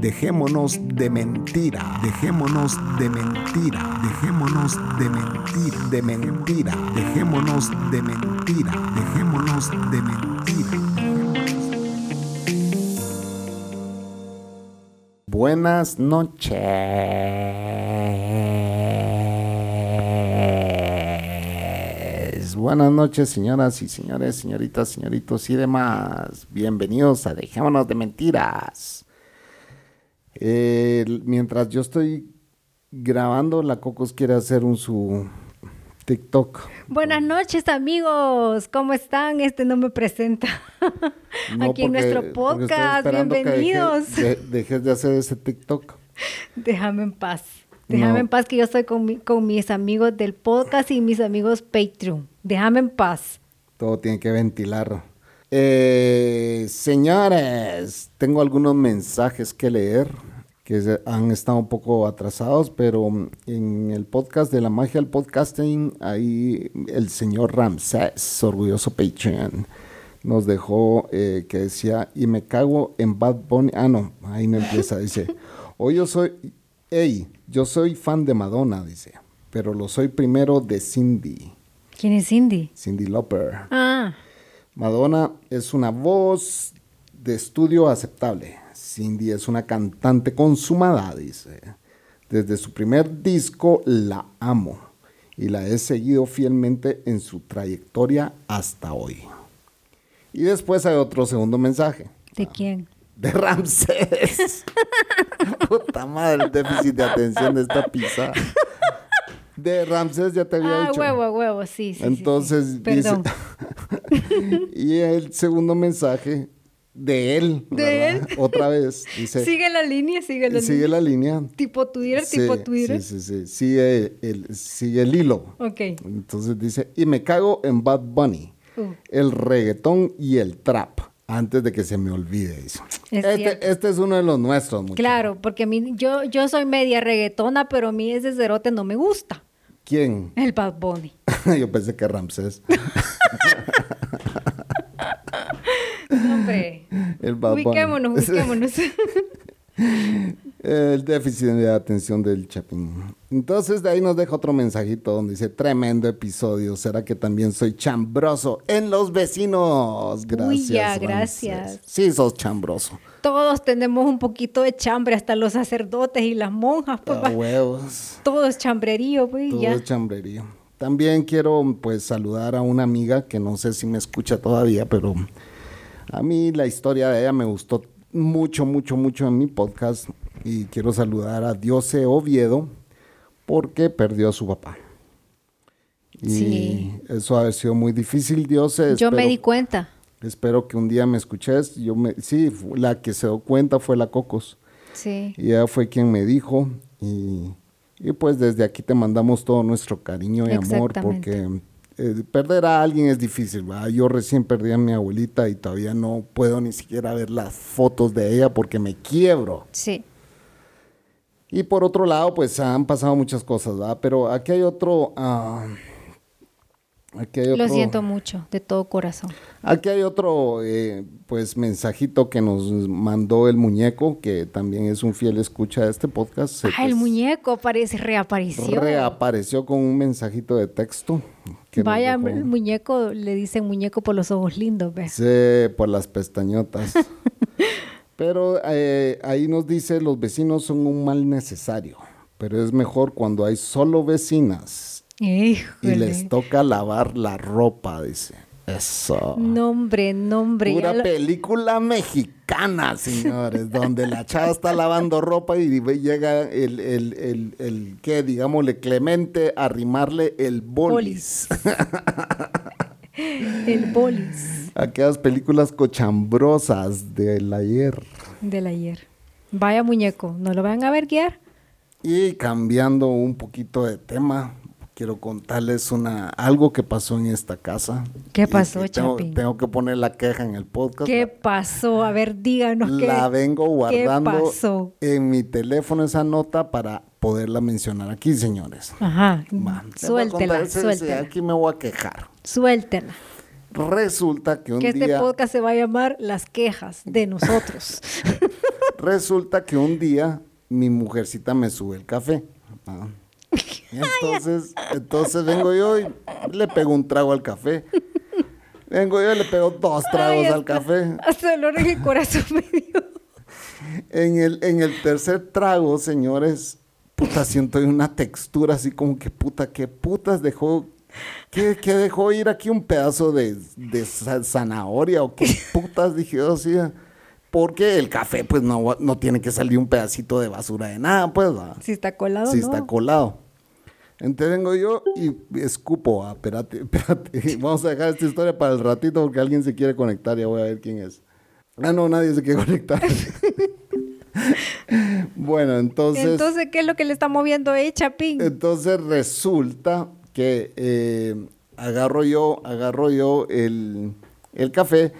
Dejémonos de mentira, dejémonos de mentira, dejémonos de mentira, de mentira, dejémonos de mentira, dejémonos de mentira. Buenas noches. Buenas noches, señoras y señores, señoritas, señoritos y demás. Bienvenidos a Dejémonos de Mentiras. Eh, mientras yo estoy grabando, la Cocos quiere hacer un su TikTok. Buenas noches amigos, ¿cómo están? Este no me presenta. No, Aquí en nuestro podcast, bienvenidos. de- dejes de hacer ese TikTok. Déjame en paz. Déjame No. en paz que yo estoy con, mi- con mis amigos del podcast y mis amigos Patreon. Déjame en paz. Todo tiene que ventilar. Eh, señores, tengo algunos mensajes que leer que han estado un poco atrasados, pero en el podcast de la magia del podcasting, ahí el señor Ramsés, orgulloso Patreon, nos dejó eh, que decía, y me cago en Bad Bunny. Ah, no, ahí no empieza, dice, hoy yo soy, hey, yo soy fan de Madonna, dice, pero lo soy primero de Cindy, ¿Quién es Cindy? Cindy Lauper. Ah, Madonna es una voz de estudio aceptable. Cindy es una cantante consumada, dice. Desde su primer disco la amo y la he seguido fielmente en su trayectoria hasta hoy. Y después hay otro segundo mensaje. ¿de quién? De Ramsés. Puta madre, el déficit de atención de esta pizza. De Ramsés ya te había Ah, dicho. huevo, huevo, sí, sí, sí, sí. Entonces Perdón. dice. y el segundo mensaje de él. De ¿verdad? Otra vez. Dice. Sigue la línea, sigue la sigue línea. la línea. Tipo Twitter, Sí, tipo Twitter. Sí, sí, sí. Sigue el, sigue el hilo. Ok. Entonces dice, y me cago en Bad Bunny, Uh. el reggaetón y el trap, antes de que se me olvide. dice. Es Este, este es uno de los nuestros, muchachos. Claro, porque a mí, yo, yo soy media reggaetona, pero a mí ese cerote no me gusta. ¿Quién? El Bad Bunny. Yo pensé que Ramsés. Hombre. El Bad Bunny. ubiquémonos, ubiquémonos. El déficit de atención del Chapín. Entonces de ahí nos deja otro mensajito donde dice, tremendo episodio, ¿será que también soy chambroso en los vecinos? Gracias. ya, Ramsés. gracias. Sí, sos chambroso. Todos tenemos un poquito de chambre, hasta los sacerdotes y las monjas, pues A va- huevos. todo es chambrerío, pues Todo ya. es chambrería. También quiero pues saludar a una amiga que no sé si me escucha todavía, pero a mí la historia de ella me gustó mucho, mucho, mucho en mi podcast y quiero saludar a Diose Oviedo porque perdió a su papá. Y Sí. eso ha sido muy difícil, Diose. Yo me di cuenta. Espero que un día me escuches. Yo me, sí, la que se dio cuenta fue la Cocos. Sí. Y ella fue quien me dijo y, y pues desde aquí te mandamos todo nuestro cariño y amor porque eh, perder a alguien es difícil. ¿verdad? Yo recién perdí a mi abuelita y todavía no puedo ni siquiera ver las fotos de ella porque me quiebro. Sí. Y por otro lado, pues han pasado muchas cosas, ¿verdad? Pero aquí hay otro... ah, aquí hay Lo siento mucho, de todo corazón. Aquí hay otro, eh, pues, mensajito que nos mandó el muñeco, que también es un fiel escucha de este podcast. Ah, el es- muñeco aparece, reapareció. Reapareció con un mensajito de texto. Vaya, el muñeco, le dicen muñeco por los ojos lindos, ¿ves? Sí, por las pestañotas. pero eh, ahí nos dice, los vecinos son un mal necesario, pero es mejor cuando hay solo vecinas y les toca lavar la ropa, dice. Eso. Nombre, nombre. lo- película mexicana, señores, donde la chava está lavando ropa y llega el, el, el, el ¿qué? Digámosle, Clemente a arrimarle el bolis. El bolis Aquellas películas cochambrosas del ayer. del ayer. Vaya muñeco, no lo van a ver guiar. Y cambiando un poquito de tema, quiero contarles una algo que pasó en esta casa. ¿Qué Y pasó, tengo, Chapín? tengo que poner la queja en el podcast. ¿Qué pasó? A ver, díganos qué. la vengo guardando ¿Qué pasó? en mi teléfono esa nota para poderla mencionar aquí, señores. Ajá. A Suéltela, ese-. Aquí me voy a quejar. Suéltela. Resulta que un Que este día, podcast se va a llamar Las quejas de nosotros. resulta que un día mi mujercita me sube el café. Ah. Entonces, entonces vengo yo y le pego un trago al café. Vengo yo y le pego dos tragos Ay, al café. Hasta dolor en el corazón me dio. En el, en el tercer trago, señores, puta, siento una textura así como que puta, qué putas dejó, qué, qué dejó ir aquí un pedazo de, de za- zanahoria o qué putas dije yo así. Porque el café, pues no, no tiene que salir un pedacito de basura de nada, pues. Si está colado, si no. está colado. Entonces vengo yo y escupo, ah, espérate, espérate. Vamos a dejar esta historia para el ratito porque alguien se quiere conectar, ya voy a ver quién es. Ah, no, nadie se quiere conectar. bueno, entonces, entonces, Entonces, ¿qué es lo que le está moviendo ahí, Chapín? resulta que eh, agarro yo, agarro yo el, el café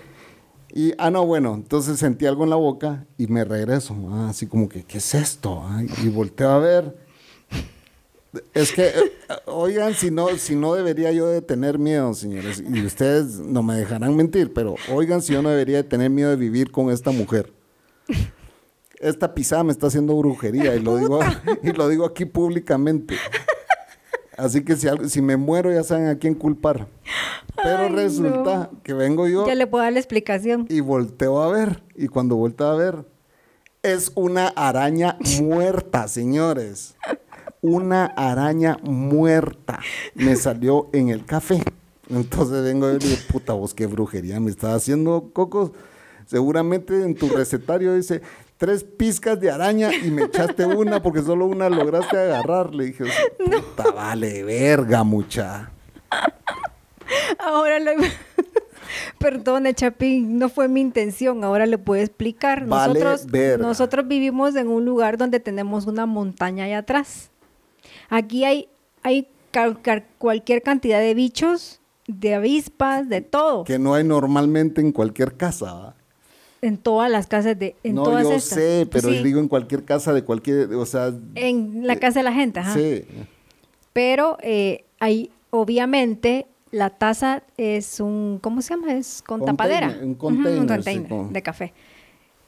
y, ah, no, bueno, entonces sentí algo en la boca y me regreso, ah, así como que, ¿qué es esto? Ay, y volteo a ver. Es que, eh, oigan, si no, si no debería yo de tener miedo, señores, y ustedes no me dejarán mentir, pero oigan si yo no debería de tener miedo de vivir con esta mujer. Esta pisada me está haciendo brujería y lo digo, y lo digo aquí públicamente. Así que si, algo- si me muero ya saben a quién culpar. Pero Ay, resulta que vengo yo Ya le puedo dar la explicación. y volteo a ver. Y cuando volteo a ver, es una araña muerta, señores. Una araña muerta. Me salió en el café. Entonces vengo y digo, puta vos, qué brujería me estás haciendo, Cocos. Seguramente en tu recetario dice tres pizcas de araña y me echaste una porque solo una lograste agarrar. Le dije, puta, vale, verga, mucha. Ahora lo... Perdone, Chapín, no fue mi intención. Ahora le puedo explicar. Vale Nosotros, verga. nosotros vivimos en un lugar donde tenemos una montaña allá atrás. Aquí hay, hay cualquier cantidad de bichos, de avispas, de todo. Que no hay normalmente en cualquier casa. En todas las casas de... En no, todas yo estas. sé, pero Sí, digo en cualquier casa de cualquier, o sea, En la casa de la gente, ajá. sí. Pero eh, hay, obviamente, la taza es un, ¿cómo se llama? Es con Container, tapadera. un container, un sí, container con- de café.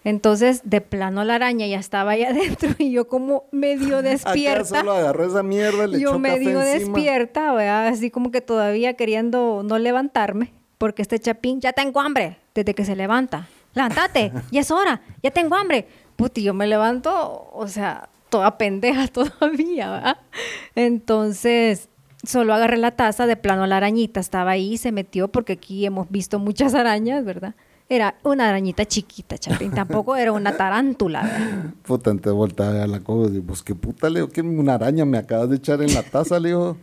Entonces, de plano la araña ya estaba ahí adentro y yo como medio despierta. solo agarró esa mierda, le yo echó medio despierta, ¿verdad? así como que todavía queriendo no levantarme, porque este chapín, ya tengo hambre, desde que se levanta. Levántate, ya es hora, ya tengo hambre. Puti, yo me levanto, o sea, toda pendeja todavía, ¿verdad? Entonces, solo agarré la taza, de plano la arañita estaba ahí, se metió, porque aquí hemos visto muchas arañas, ¿verdad? Era una arañita chiquita, chapín, tampoco era una tarántula, ¿verdad? Puta, antes voltea a ver la cosa y digo, pues qué puta, le digo, que una araña me acabas de echar en la taza, le digo.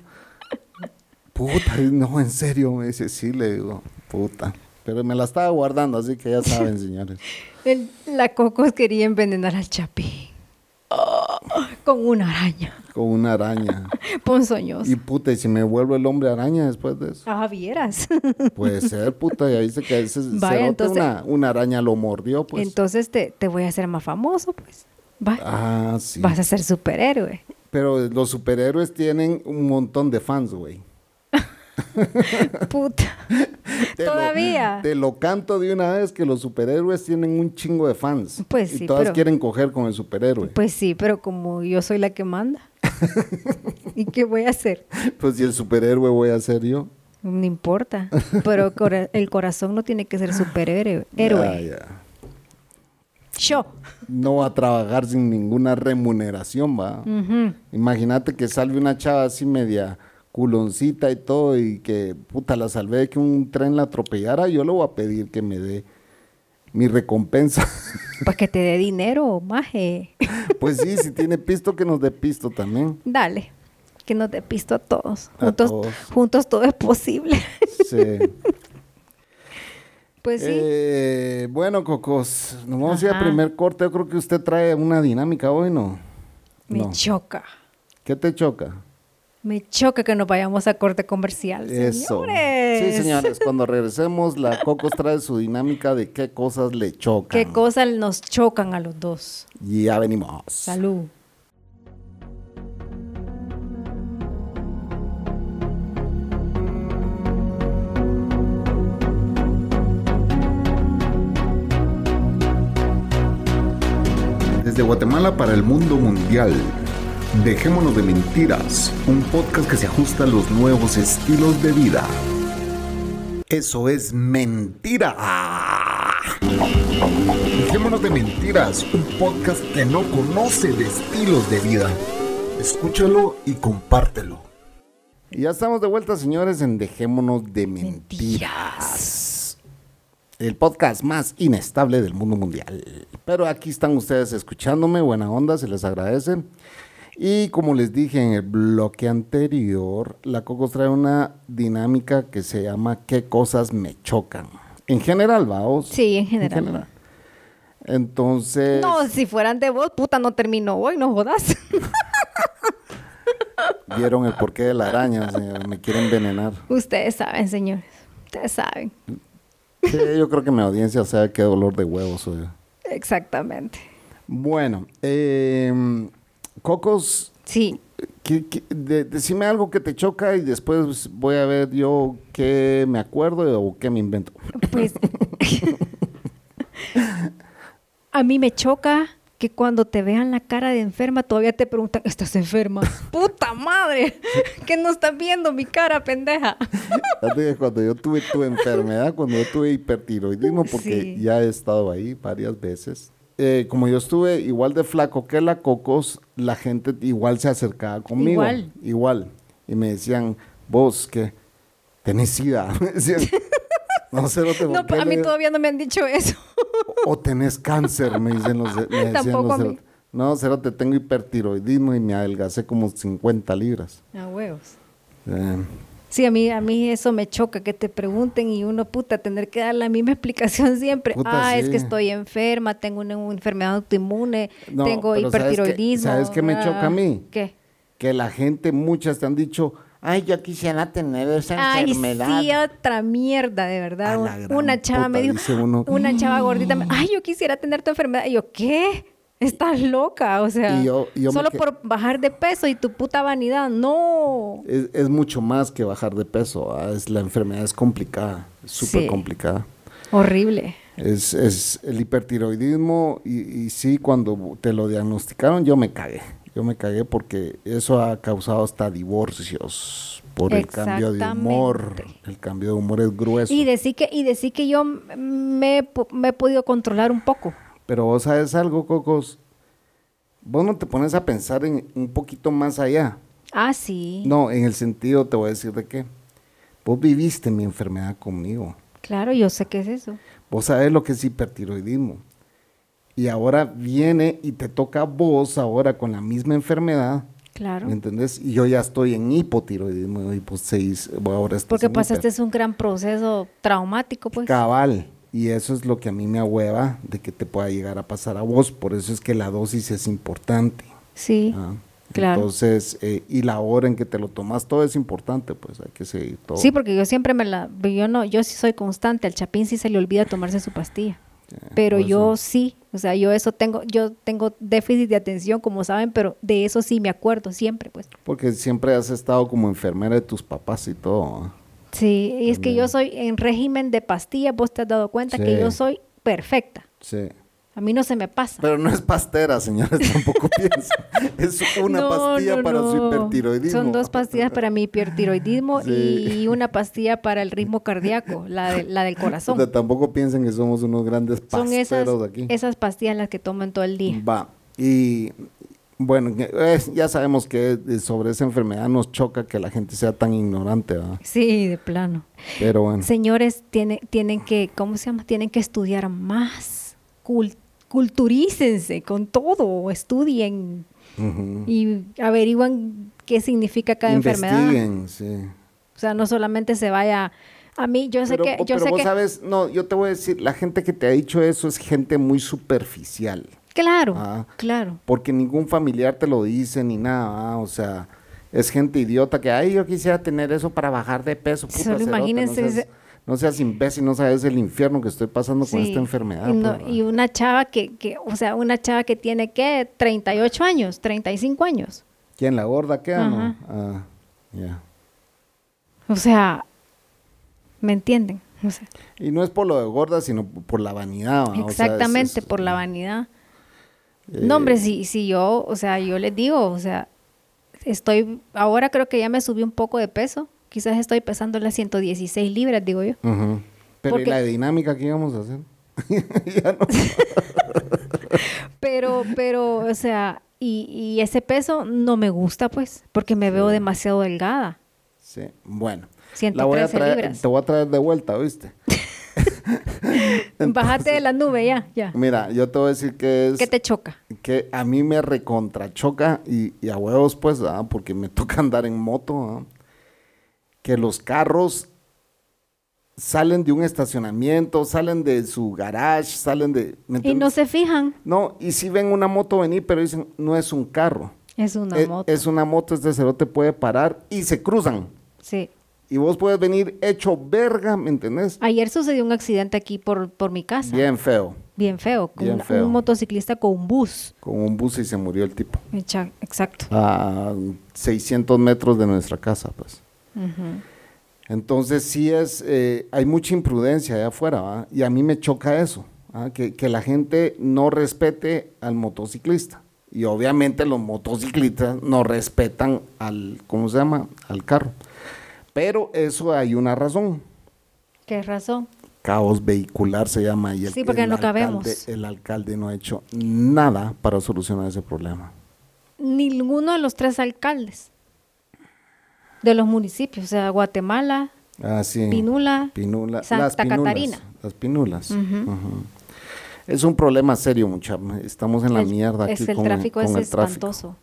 Puta, no, en serio, me dice, sí, le digo, puta. Pero me la estaba guardando, así que ya saben, señores. El- la Cocos quería envenenar al Chapín. Oh, con una araña. Con una araña. Ponzoñoso. Y puta, y si me vuelvo el hombre araña después de eso. Ah, vieras. Puede ser, puta, ya dice que a veces Vaya, entonces- una, una araña lo mordió, pues. Entonces te, te voy a hacer más famoso, pues. Va. ah, sí. Vas a ser superhéroe. Pero los superhéroes tienen un montón de fans, güey. Puta. Te lo- Todavía. te lo canto de una vez que los superhéroes tienen un chingo de fans. Pues y sí, todas pero- quieren coger con el superhéroe. Pues sí, pero como yo soy la que manda. ¿Y qué voy a hacer? Pues si el superhéroe voy a ser yo. No importa. Pero el corazón no tiene que ser superhéroe. Héroe. Yo. No va a trabajar sin ninguna remuneración, va. Imagínate que salve una chava así media culoncita y todo y que puta la salvé de que un tren la atropellara, yo le voy a pedir que me dé mi recompensa. Pues que te dé dinero, maje. pues sí, si tiene pisto, que nos dé pisto también. Dale. Que nos dé pisto a todos. A Juntos, todos. juntos todo es posible. Sí. Pues sí. Eh, bueno, Cocos, nos vamos a ir Ajá. a primer corte. Yo creo que usted trae una dinámica hoy, ¿no? Me No. choca. ¿Qué te choca? Me choca que nos vayamos a corte comercial. Eso. Señores. Sí, señores, cuando regresemos, la Cocos trae su dinámica de qué cosas le chocan. ¿Qué cosas nos chocan a los dos? Ya venimos. Salud. Desde Guatemala para el mundo mundial. Dejémonos de mentiras, un podcast que se ajusta a los nuevos estilos de vida. Eso es mentira. Dejémonos de mentiras, un podcast que no conoce de estilos de vida. Escúchalo y compártelo. Y ya estamos de vuelta, señores, en Dejémonos de Mentiras. El podcast más inestable del mundo mundial. Pero aquí están ustedes escuchándome, buena onda, se les agradece. Y como les dije en el bloque anterior, la Cocos trae una dinámica que se llama ¿Qué cosas me chocan? En general, vamos. Sí, en general. Entonces. No, si fueran de vos, puta, no terminó hoy, no jodas. Vieron el porqué de la araña, señor. Me quieren envenenar. Ustedes saben, señores. Ustedes saben. Sí, yo creo que mi audiencia sabe qué dolor de huevos soy. Exactamente. Bueno, eh, Cocos, Sí. ¿qué- qué- de- decime algo que te choca y después voy a ver yo qué me acuerdo o qué me invento. Pues. a mí me choca que cuando te vean la cara de enferma todavía te preguntan, ¿estás enferma? ¡Puta madre! ¿Qué no estás viendo mi cara, pendeja? Que cuando yo tuve tu enfermedad, cuando yo tuve hipertiroidismo, porque Sí. ya he estado ahí varias veces, eh, como yo estuve igual de flaco que la Cocos, la gente igual se acercaba conmigo. Igual. Igual. Y me decían, vos, ¿qué? ¿Tenés sida? Me decían, no sé, no te No, a mí todavía no me han dicho eso. O tenés cáncer, me dicen los, me decían Tampoco los a mí. No, cerote, tengo hipertiroidismo y me adelgacé como 50 libras. A huevos. Eh, Sí, a mí, a mí eso me choca, que te pregunten y uno, puta, tener que dar la misma explicación siempre. Puta, ah, es que estoy enferma, tengo una, una enfermedad autoinmune, No, tengo pero ¿sabes qué- hipertiroidismo. sabes qué me choca a mí? ¿Qué? que la gente, muchas te han dicho, ay, yo quisiera tener esa Ay, enfermedad. sí, otra mierda, de verdad. Una chava me puta, dijo, dice uno. una chava gordita, me- ay, yo quisiera tener tu enfermedad. Y yo, ¿qué? Estás loca, o sea, yo- yo solo que- por bajar de peso y tu puta vanidad, no. Es, es mucho más que bajar de peso. ah, Es, la enfermedad es complicada, súper Sí. complicada. Horrible. Es, es el hipertiroidismo y, y sí, cuando te lo diagnosticaron yo me cagué. Yo me cagué porque eso ha causado hasta divorcios por el cambio de humor. El cambio de humor es grueso. Y decir que, y decir que yo me, me he podido controlar un poco. Pero vos sabes algo, Cocos. Vos no te pones a pensar en un poquito más allá. Ah, sí. No, en el sentido, te voy a decir de qué. Vos viviste mi enfermedad conmigo. Claro, yo sé qué es eso. Vos sabés lo que es hipertiroidismo. Y ahora viene y te toca a vos ahora con la misma enfermedad. Claro. ¿Me entendés? Y yo ya estoy en hipotiroidismo. Pues seis, ahora estás Porque pasaste hiper. un gran proceso traumático, pues. Cabal. Y eso es lo que a mí me ahueva de que te pueda llegar a pasar a vos. Por eso es que la dosis es importante. Sí, Ah, claro. Entonces, eh, y la hora en que te lo tomas, todo es importante, pues hay que seguir todo. Sí, porque yo siempre me la... Yo no, yo sí soy constante. Al chapín sí se le olvida tomarse su pastilla. Pero yo eso. sí, o sea, yo eso tengo, yo tengo déficit de atención, como saben, pero de eso sí me acuerdo siempre, pues. Porque siempre has estado como enfermera de tus papás y todo. ¿ah? Sí, y es que yo soy en régimen de pastillas, vos te has dado cuenta que yo soy perfecta. Sí. A mí no se me pasa. Pero no es pastera, señores, tampoco piensen. Es una No, pastilla no, para su hipertiroidismo. Son dos pastillas para mi hipertiroidismo Sí. y una pastilla para el ritmo cardíaco, la, de- la del O sea, corazón. tampoco piensen que somos unos grandes Son esas, pasteros aquí. esas pastillas las que toman todo el día. Va. Y bueno, eh, ya sabemos que eh, sobre esa enfermedad nos choca que la gente sea tan ignorante, ¿verdad? Sí, de plano. Pero bueno. Señores, tiene, tienen que, ¿cómo se llama? Tienen que estudiar más. Cul- culturícense con todo, estudien y averiguan qué significa cada enfermedad. Sí. O sea, no solamente se vaya a mí, yo sé pero, que, yo pero sé vos que, sabes, no, yo te voy a decir, la gente que te ha dicho eso es gente muy superficial. Claro, Ah. claro. porque ningún familiar te lo dice ni nada, ¿ah? o sea, es gente idiota que, ay, yo quisiera tener eso para bajar de peso. puta Solo imagínense No seas, no seas imbécil, no sabes el infierno que estoy pasando con esta enfermedad. No- pues, y una chava que, que, o sea, una chava que tiene, ¿qué? 38 años, 35 años. ¿Quién la gorda queda? No? Ah, ya. O sea, ¿me entienden? O sea, Y no es por lo de gorda, sino por la vanidad. ¿va? O sea, es- exactamente, es- por la vanidad. Eh, No, hombre, si, si yo, o sea, yo les digo, o sea, estoy, ahora creo que ya me subí un poco de peso. Quizás estoy pesando las 116 libras, digo yo. Pero ¿y la dinámica que íbamos a hacer? Pero, pero, o sea, y, y ese peso no me gusta, pues, porque me veo demasiado delgada. Sí, bueno. 113 La voy a traer, libras. Te voy a traer de vuelta, ¿viste? Bájate de la nube ya, ya. Mira, yo te voy a decir que es... ¿Qué te choca? que a mí me recontrachoca y, y a huevos pues, ¿ah? porque me toca andar en moto, ¿ah? que los carros salen de un estacionamiento, salen de su garage, salen de... ¿me Y no se fijan, No, y si ven una moto venir, pero dicen, no es un carro. es una es, moto. es una moto, este cerote puede parar y se cruzan. Sí. Y vos puedes venir hecho verga, ¿me entendés? Ayer sucedió un accidente aquí por, por mi casa. Bien feo, Bien feo. Con Bien feo. un motociclista con un bus. con un bus y se murió el tipo. Exacto. A 600 metros de nuestra casa, pues. Entonces sí es, eh, hay mucha imprudencia allá afuera, ¿va? y a mí me choca eso, ¿ah? que, que la gente no respete al motociclista. Y obviamente los motociclistas no respetan al, ¿cómo se llama? Al carro. Pero eso hay una razón. ¿Qué razón? Caos vehicular se llama. Y el, Sí, porque el no alcalde- cabemos. El alcalde no ha hecho nada para solucionar ese problema. Ninguno de los tres alcaldes de los municipios, o sea, Guatemala, Ah, sí. Pinula, Pinula- Santa las pinulas, Catarina. Las pinulas. Es un problema serio, mucha. Estamos en la El- mierda aquí es el con, tráfico con es el tráfico.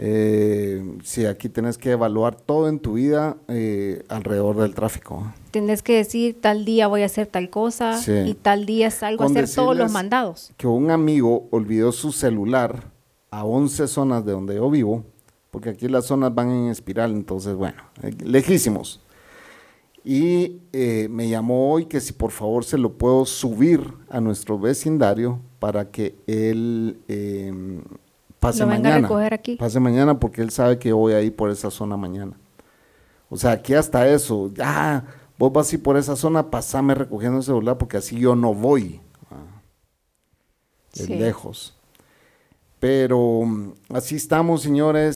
Eh, sí, aquí tienes que evaluar todo en tu vida eh, alrededor del tráfico. Tienes que decir tal día voy a hacer tal cosa Sí. y tal día salgo Con a hacer todos los mandados. Que un amigo olvidó su celular a 11 zonas de donde yo vivo, porque aquí las zonas van en espiral, entonces, bueno, eh, lejísimos. Y eh, me llamó hoy que si por favor se lo puedo subir a nuestro vecindario para que él eh, pase Lo venga a mañana. recoger aquí. Pase mañana porque él sabe que voy a ir por esa zona mañana. O sea, aquí hasta eso, ya, vos vas a ir por esa zona, pasame recogiendo el celular porque así yo no voy. ah, de Sí. lejos. Pero mm, así estamos, señores.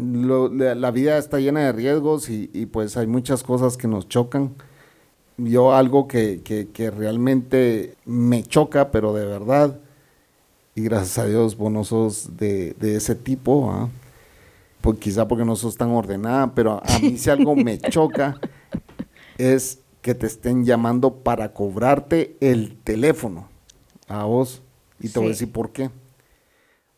Lo- la, la vida está llena de riesgos y, y, pues hay muchas cosas que nos chocan. Yo algo que, que- que realmente me choca, pero de verdad, y gracias a Dios vos no sos de, de ese tipo, ¿ah? pues quizá porque no sos tan ordenada, pero a mí si algo me choca es que te estén llamando para cobrarte el teléfono a vos. Y te voy a decir por qué.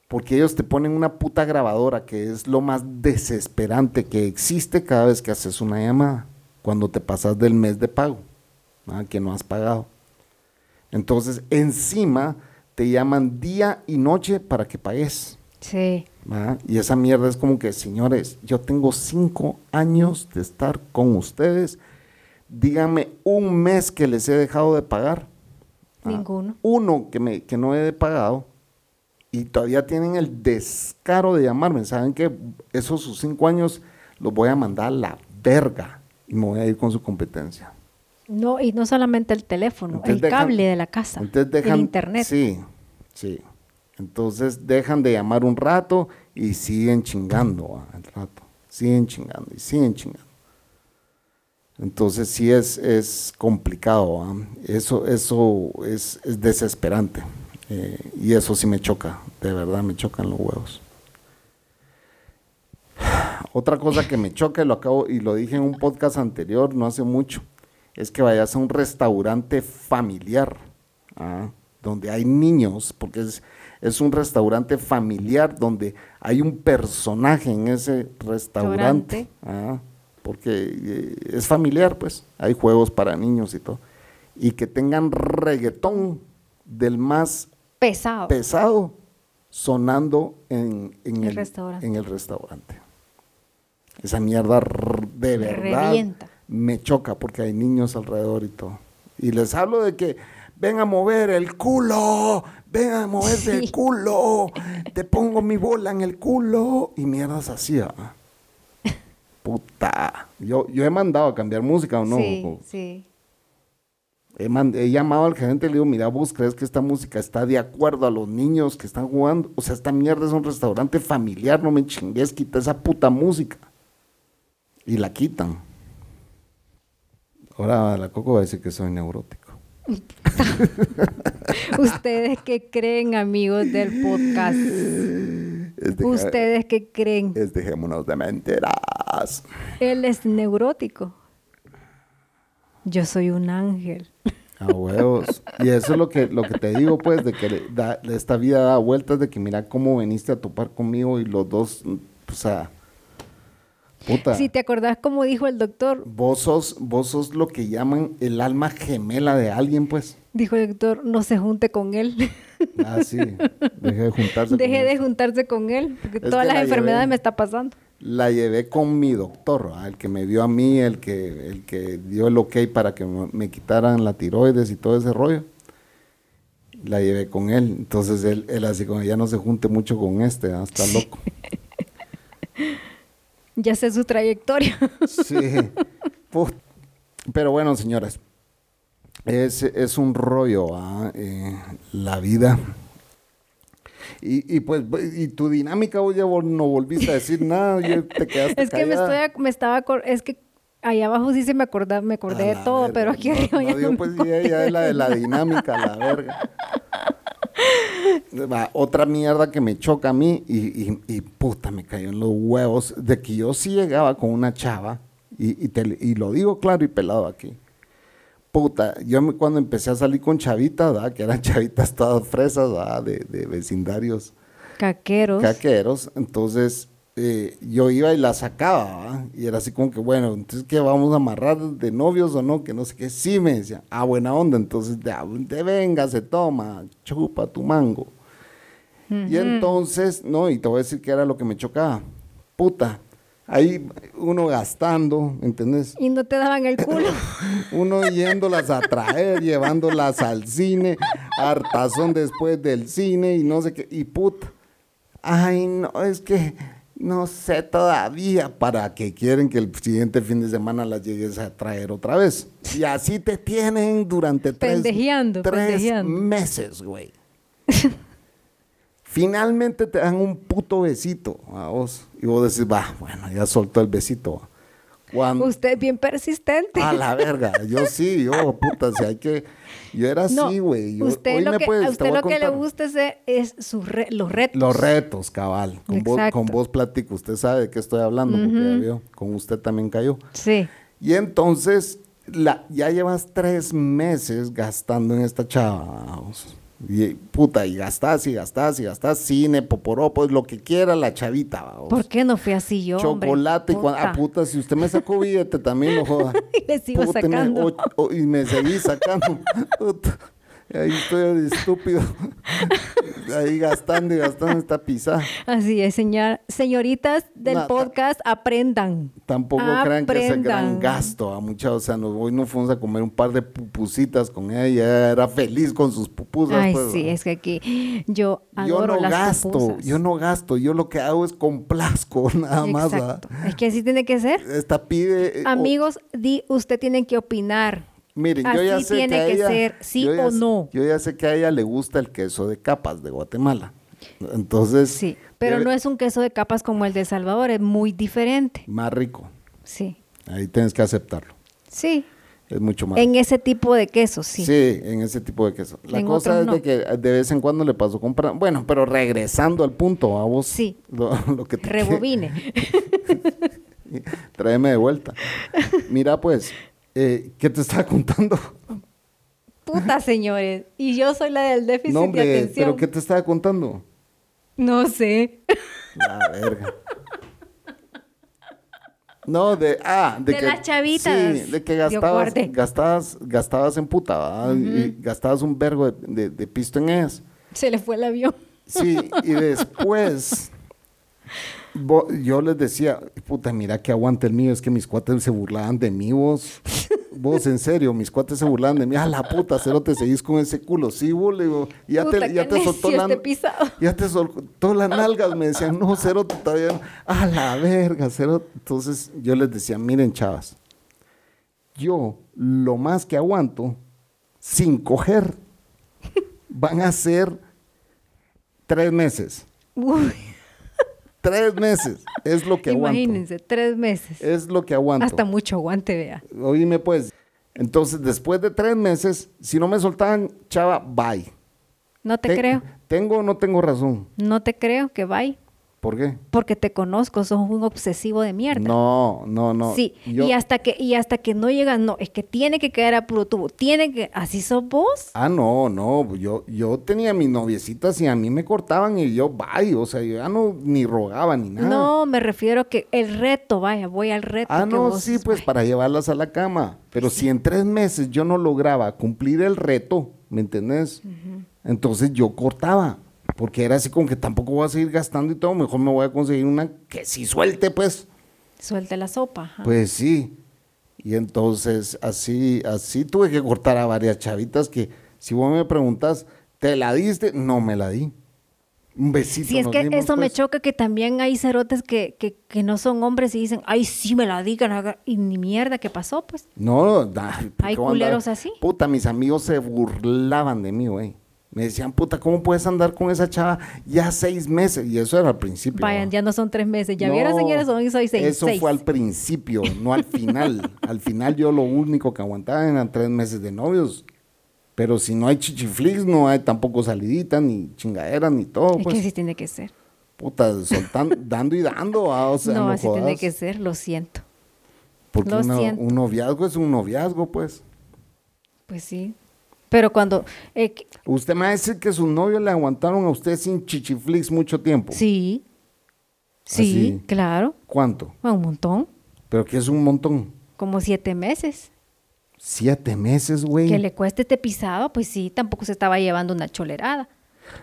Porque ellos te ponen una puta grabadora que es lo más desesperante que existe cada vez que haces una llamada, cuando te pasas del mes de pago, ¿ah? que no has pagado. Entonces, encima te llaman día y noche para que pagues. Sí. Y esa mierda es como que, señores, yo tengo cinco años de estar con ustedes. Díganme un mes que les he dejado de pagar. Ninguno. Uno que, me, que no he pagado. Y todavía tienen el descaro de llamarme. ¿Saben que Esos sus cinco años los voy a mandar a la verga. Y me voy a ir con su competencia. No, y no solamente el teléfono, Entonces el dejan- cable de la casa, dejan, el internet. Sí, sí. Entonces dejan de llamar un rato y siguen chingando el rato. Siguen chingando y siguen chingando. Entonces sí es, es complicado. ah. Eso, eso es, es desesperante. Eh, y eso sí me choca. De verdad me chocan los huevos. Otra cosa que me choca, y lo acabo, y lo dije en un podcast anterior, no hace mucho, es que vayas a un restaurante familiar, ¿ah? donde hay niños, porque es, es un restaurante familiar donde hay un personaje en ese restaurante. ¿ah? porque eh, es familiar, pues, hay juegos para niños y todo, y que tengan reggaetón del más Pesado. pesado sonando en, en El el, restaurante. en el restaurante. Esa mierda de verdad Revienta. Me choca porque hay niños alrededor y todo. Y les hablo de que ven a mover el culo, ven a moverse el culo, te pongo mi bola en el culo y mierdas así. ¿ah? Puta. Yo, yo he mandado a cambiar música o no. Sí, O- sí. He, he llamado al gerente y le digo, mira, vos crees que esta música está de acuerdo a los niños que están jugando. O sea, esta mierda es un restaurante familiar, no me chingues, quita esa puta música. Y la quitan. Ahora la Coco va a decir que soy neurótico. ¿Ustedes qué creen, amigos del podcast? Es de- ¿Ustedes qué creen? es dejémonos de mentiras. Él es neurótico. Yo soy un ángel. A huevos. Y eso es lo que, lo que te digo, pues, de que da- esta vida da vueltas, de que mira cómo veniste a topar conmigo y los dos, o sea, puta. Si te acordás como dijo el doctor, Vos sos, vos sos lo que llaman el alma gemela de alguien, pues. dijo el doctor, no se junte con él. Ah, sí. Deje de juntarse. Deje con de él. juntarse con él, porque Es todas las la enfermedades llevé. me está pasando. La llevé con mi doctor, ¿ah? el que me vio a mí, el que, el que dio el ok para que me, me quitaran la tiroides y todo ese rollo. La llevé con él. Entonces él, él así como ya no se junte mucho con este, ¿ah? está loco. Ya sé su trayectoria. Sí. Put- Pero bueno, señoras, es, es un rollo ¿ah? Eh, la vida. Y, y pues, y tu dinámica, vos vol- no volviste a decir nada, te quedaste es que me, estoy, me estaba, es que allá abajo sí se me acordaba, me acordé de todo, verga. pero aquí arriba no, ya digo, no me pues ya, ya es la de la dinámica, la verga. Va, otra mierda que me choca a mí y, y- y puta, me cayó en los huevos de que yo sí llegaba con una chava y, y, te- y lo digo claro y pelado aquí. Puta, yo me- cuando empecé a salir con chavitas, ¿verdad? que eran chavitas todas fresas ¿verdad? de, de vecindarios Caqueros. caqueros, entonces eh, yo iba y la sacaba, y era así como que, bueno, entonces que vamos a amarrar de novios o no, que no sé qué, sí me decía, ah, buena onda, entonces de, de venga, se toma, chupa tu mango. Y entonces, no, y te voy a decir que era lo que me chocaba, puta, ahí uno gastando, ¿entendés? y no te daban el culo. Uno yéndolas a traer, llevándolas al cine, hartazón después del cine y no sé qué, y puta. Ay, no, es que no sé todavía para qué quieren que el siguiente fin de semana las llegues a traer otra vez. Y así te tienen durante tres, Pendejeando, tres pendejeando. meses, güey. Finalmente te dan un puto besito a vos. Y vos decís, va, bueno, ya soltó el besito. Cuando, Usted es bien persistente. a la verga, yo sí, yo, puta, si hay que... Yo era no, así, güey. usted lo me que, a usted lo que le gusta es re- los retos. Los retos, cabal. Con vos, Exacto. con vos platico, usted sabe de qué estoy hablando, porque ya vio, con usted también cayó. Sí. Y entonces, la, ya llevas tres meses gastando en esta chava. vamos. Y, puta, y gastás y gastás y gastás cine, poporopos, lo que quiera la chavita. vamos. ¿Por qué no fui así yo, hombre? Chocolate y cuan- ah, puta, si usted me sacó billete también joda. Y le sigo Puta, y me- sacando. o- o- y me seguí sacando. Ahí estoy de estúpido. Ahí gastando y gastando esta pizza. Así es, señor. Señoritas del No, podcast, aprendan. Tampoco crean que es el gran gasto a muchachos. O sea, nos, hoy nos fuimos a comer un par de pupusitas con ella ella era feliz con sus pupusas. Ay, pues, sí, es que aquí yo Yo adoro no las gasto, pupusas. yo no gasto. Yo lo que hago es complazco nada más. Exacto. Es que así tiene que ser. Esta pide... eh, Amigos, di, usted tiene que opinar. Miren, yo ya sé tiene que, a que ella- ser, sí o sé- no. Yo ya sé que a ella le gusta el queso de capas de Guatemala. Entonces, Sí, pero debe- no es un queso de capas como el de Salvador, es muy diferente. más rico. Sí, Ahí tienes que aceptarlo. sí. Es mucho más. En ese tipo de quesos, sí. Sí. en ese tipo de queso. La En cosa es no. de que de vez en cuando le paso comprar. Bueno, pero regresando al punto, a vos. Sí. Lo, lo que te Rebobine. Tráeme de vuelta. Mira, pues, eh, ¿qué te estaba contando? Puta, señores. Y yo soy la del déficit No, de atención. pero ¿qué te estaba contando? No sé. La verga. No, de, ah, de, De que, las chavitas. Sí, de que gastabas, gastabas, gastabas en puta, ¿verdad? Y gastabas un vergo de, de, de pisto en ellas. Se le fue el avión. Sí, y después bo- yo les decía, puta, mira que aguante el mío, es que mis cuates se burlaban de mí, vos. Vos, en serio, mis cuates se burlaban de mí. A la puta, cero te seguís con ese culo. Sí, vos, le digo, ya Puta, te, ya qué te soltó la... este. Ya te soltó las nalgas, me decían, no, cero, todavía no. A la verga, cero. Entonces yo les decía, miren, chavas, yo lo más que aguanto, sin coger, van a ser tres meses. Uy, Tres meses es lo que aguanto. imagínense, tres meses. Es lo que aguanto. Hasta mucho aguante, vea. Oíme pues. Entonces, después de tres meses, si no me soltaban, chava, bye. No te Te- creo. ¿Tengo o no tengo razón? No te creo que vaya. ¿Por qué? Porque te conozco, sos un obsesivo de mierda. No, no, no. Sí, Yo- y hasta que y hasta que no llegas, no, es que tiene que quedar a puro tubo, tiene que, así sos vos. Ah, no, no, yo, yo tenía mis noviecitas y a mí me cortaban y yo, bye, o sea, yo ya no ni rogaba ni nada. No, me refiero que el reto, vaya, voy al reto. Ah, que no, vos- sí, pues para llevarlas a la cama. Pero si en tres meses yo no lograba cumplir el reto, ¿me entendés? Entonces yo cortaba. Porque era así como que tampoco voy a seguir gastando y todo, mejor me voy a conseguir una que sí suelte, pues. Suelte la sopa. ajá. Pues sí. Y entonces así, así tuve que cortar a varias chavitas que si vos me preguntas, ¿te la diste? No me la di. Un besito. Sí, es que dimos, eso me pues. choca que también hay cerotes que, que, que no son hombres y dicen, ay, sí me la digan, y ni mierda, ¿qué pasó? Pues No, ay, Hay culeros así. Puta, mis amigos se burlaban de mí, güey. Me decían, puta, ¿cómo puedes andar con esa chava ya seis meses? Y eso era al principio. vayan, ¿va? ya no son tres meses, ya No, vieron señores, son soy seis. Eso seis. fue al principio, no al final. al final yo lo único que aguantaba eran tres meses de novios. Pero si no hay chichiflix, no hay tampoco salidita, ni chingadera, ni todo. Es pues, que así tiene que ser. puta, soltando, dando y dando. ah, o sea, no, no así tiene que ser, lo siento. Porque lo una- siento. un noviazgo es un noviazgo, pues. Pues sí. Pero cuando... eh, Usted me va a decir que sus novios le aguantaron a usted sin chichiflix mucho tiempo. sí. Sí, Así. claro. ¿Cuánto? Bueno, un montón. Pero que es un montón. Como siete meses. Siete meses, güey. Que le cueste este pisado, pues sí, tampoco se estaba llevando una cholerada.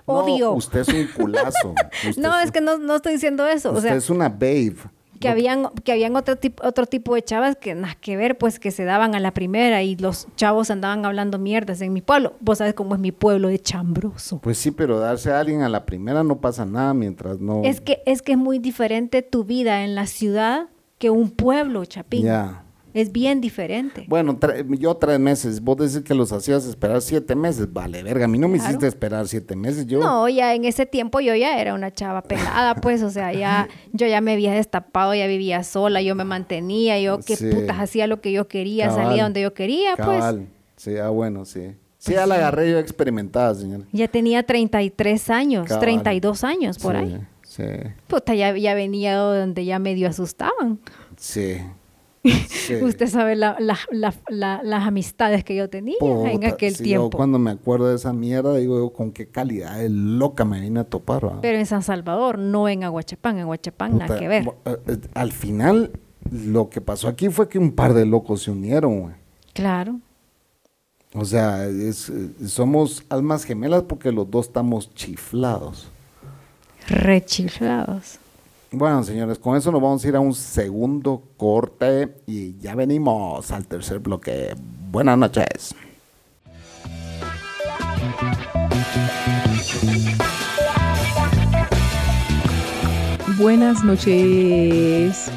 No, Obvio. usted es un culazo. No, es, es que no, no estoy diciendo eso. O usted sea, es una babe. Que habían, que habían otro, tipo, otro tipo de chavas que nada que ver, pues que se daban a la primera y los chavos andaban hablando mierdas en mi pueblo. Vos sabes cómo es mi pueblo de chambroso. Pues sí, pero darse a alguien a la primera no pasa nada mientras no. Es que, es que es muy diferente tu vida en la ciudad que un pueblo, Chapín. Ya. Es bien diferente. Bueno, tre- yo tres meses. Vos decís que los hacías esperar siete meses. Vale, verga. A mí no me hiciste esperar siete meses. Yo. No, ya en ese tiempo yo ya era una chava pelada, pues, o sea, ya yo ya me había destapado, ya vivía sola, yo me mantenía, yo qué Sí. putas hacía lo que yo quería, Cabal. salía donde yo quería, pues. Cabal. Sí, ah, bueno, sí. Sí, ya la agarré yo experimentada, señora. Ya tenía 33 años, Cabal. 32 años por Sí, ahí. Sí, Puta, ya, ya venía donde ya medio asustaban. sí. Sí. Usted sabe la- la- la- la- las amistades que yo tenía en aquel sí, tiempo. Yo cuando me acuerdo de esa mierda, digo, con qué calidad de loca me vine a topar. Pero en San Salvador, no en Aguachapán. En Aguachapán nada que ver. eh, eh, Al final, lo que pasó aquí fue que un par de locos se unieron, güey. Claro. O sea, es, eh, somos almas gemelas porque los dos estamos chiflados. Rechiflados. Bueno, señores, con eso nos vamos a ir a un segundo corte y ya venimos al tercer bloque. Buenas noches. Buenas noches.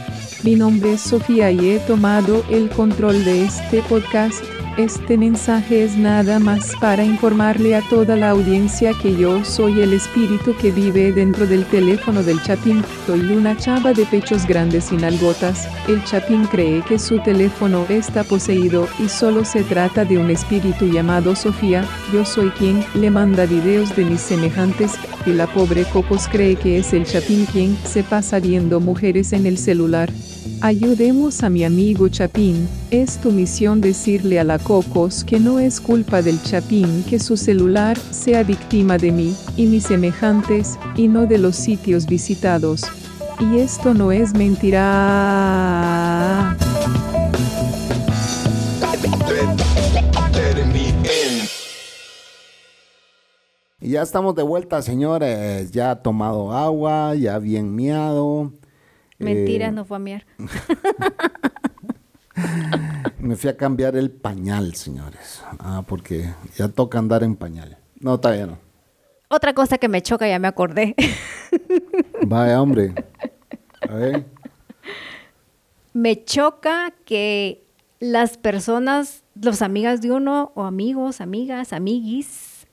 Mi nombre es Sofía y he tomado el control de este podcast. Este mensaje es nada más para informarle a toda la audiencia que yo soy el espíritu que vive dentro del teléfono del Chapín. Soy una chava de pechos grandes y nalgotas. El Chapín cree que su teléfono está poseído y solo se trata de un espíritu llamado Sofía. Yo soy quien le manda videos de mis semejantes y la pobre Cocos cree que es el Chapín quien se pasa viendo mujeres en el celular. Ayudemos a mi amigo Chapín. Es tu misión decirle a la Cocos que no es culpa del Chapín que su celular sea víctima de mí y mis semejantes, y no de los sitios visitados. Y esto no es mentira. Y ya estamos de vuelta, señores. Ya tomado agua, ya bien miado. Mentiras, Eh, no fue a miar. Me fui a cambiar el pañal, señores. Ah, porque ya toca andar en pañal. No, todavía no. Otra cosa que me choca, ya me acordé. Vaya, hombre. A ver. me choca que las personas, los amigas de uno, o amigos, amigas, amiguis,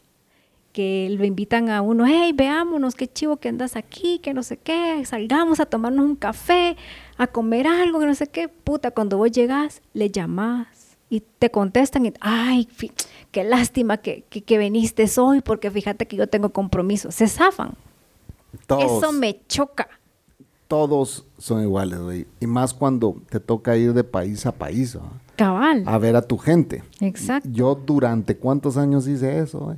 que lo invitan a uno, hey, veámonos, qué chivo que andas aquí, que no sé qué, salgamos a tomarnos un café, a comer algo, que no sé qué. Puta, cuando vos llegas, le llamás y te contestan y, ay, qué lástima que, que, que viniste hoy, porque fíjate que yo tengo compromiso. Se zafan. Todos, Eso me choca. todos son iguales, güey. Y más cuando te toca ir de país a país, ¿va? Cabal. a ver a tu gente. Exacto. Yo durante cuántos años hice eso, güey?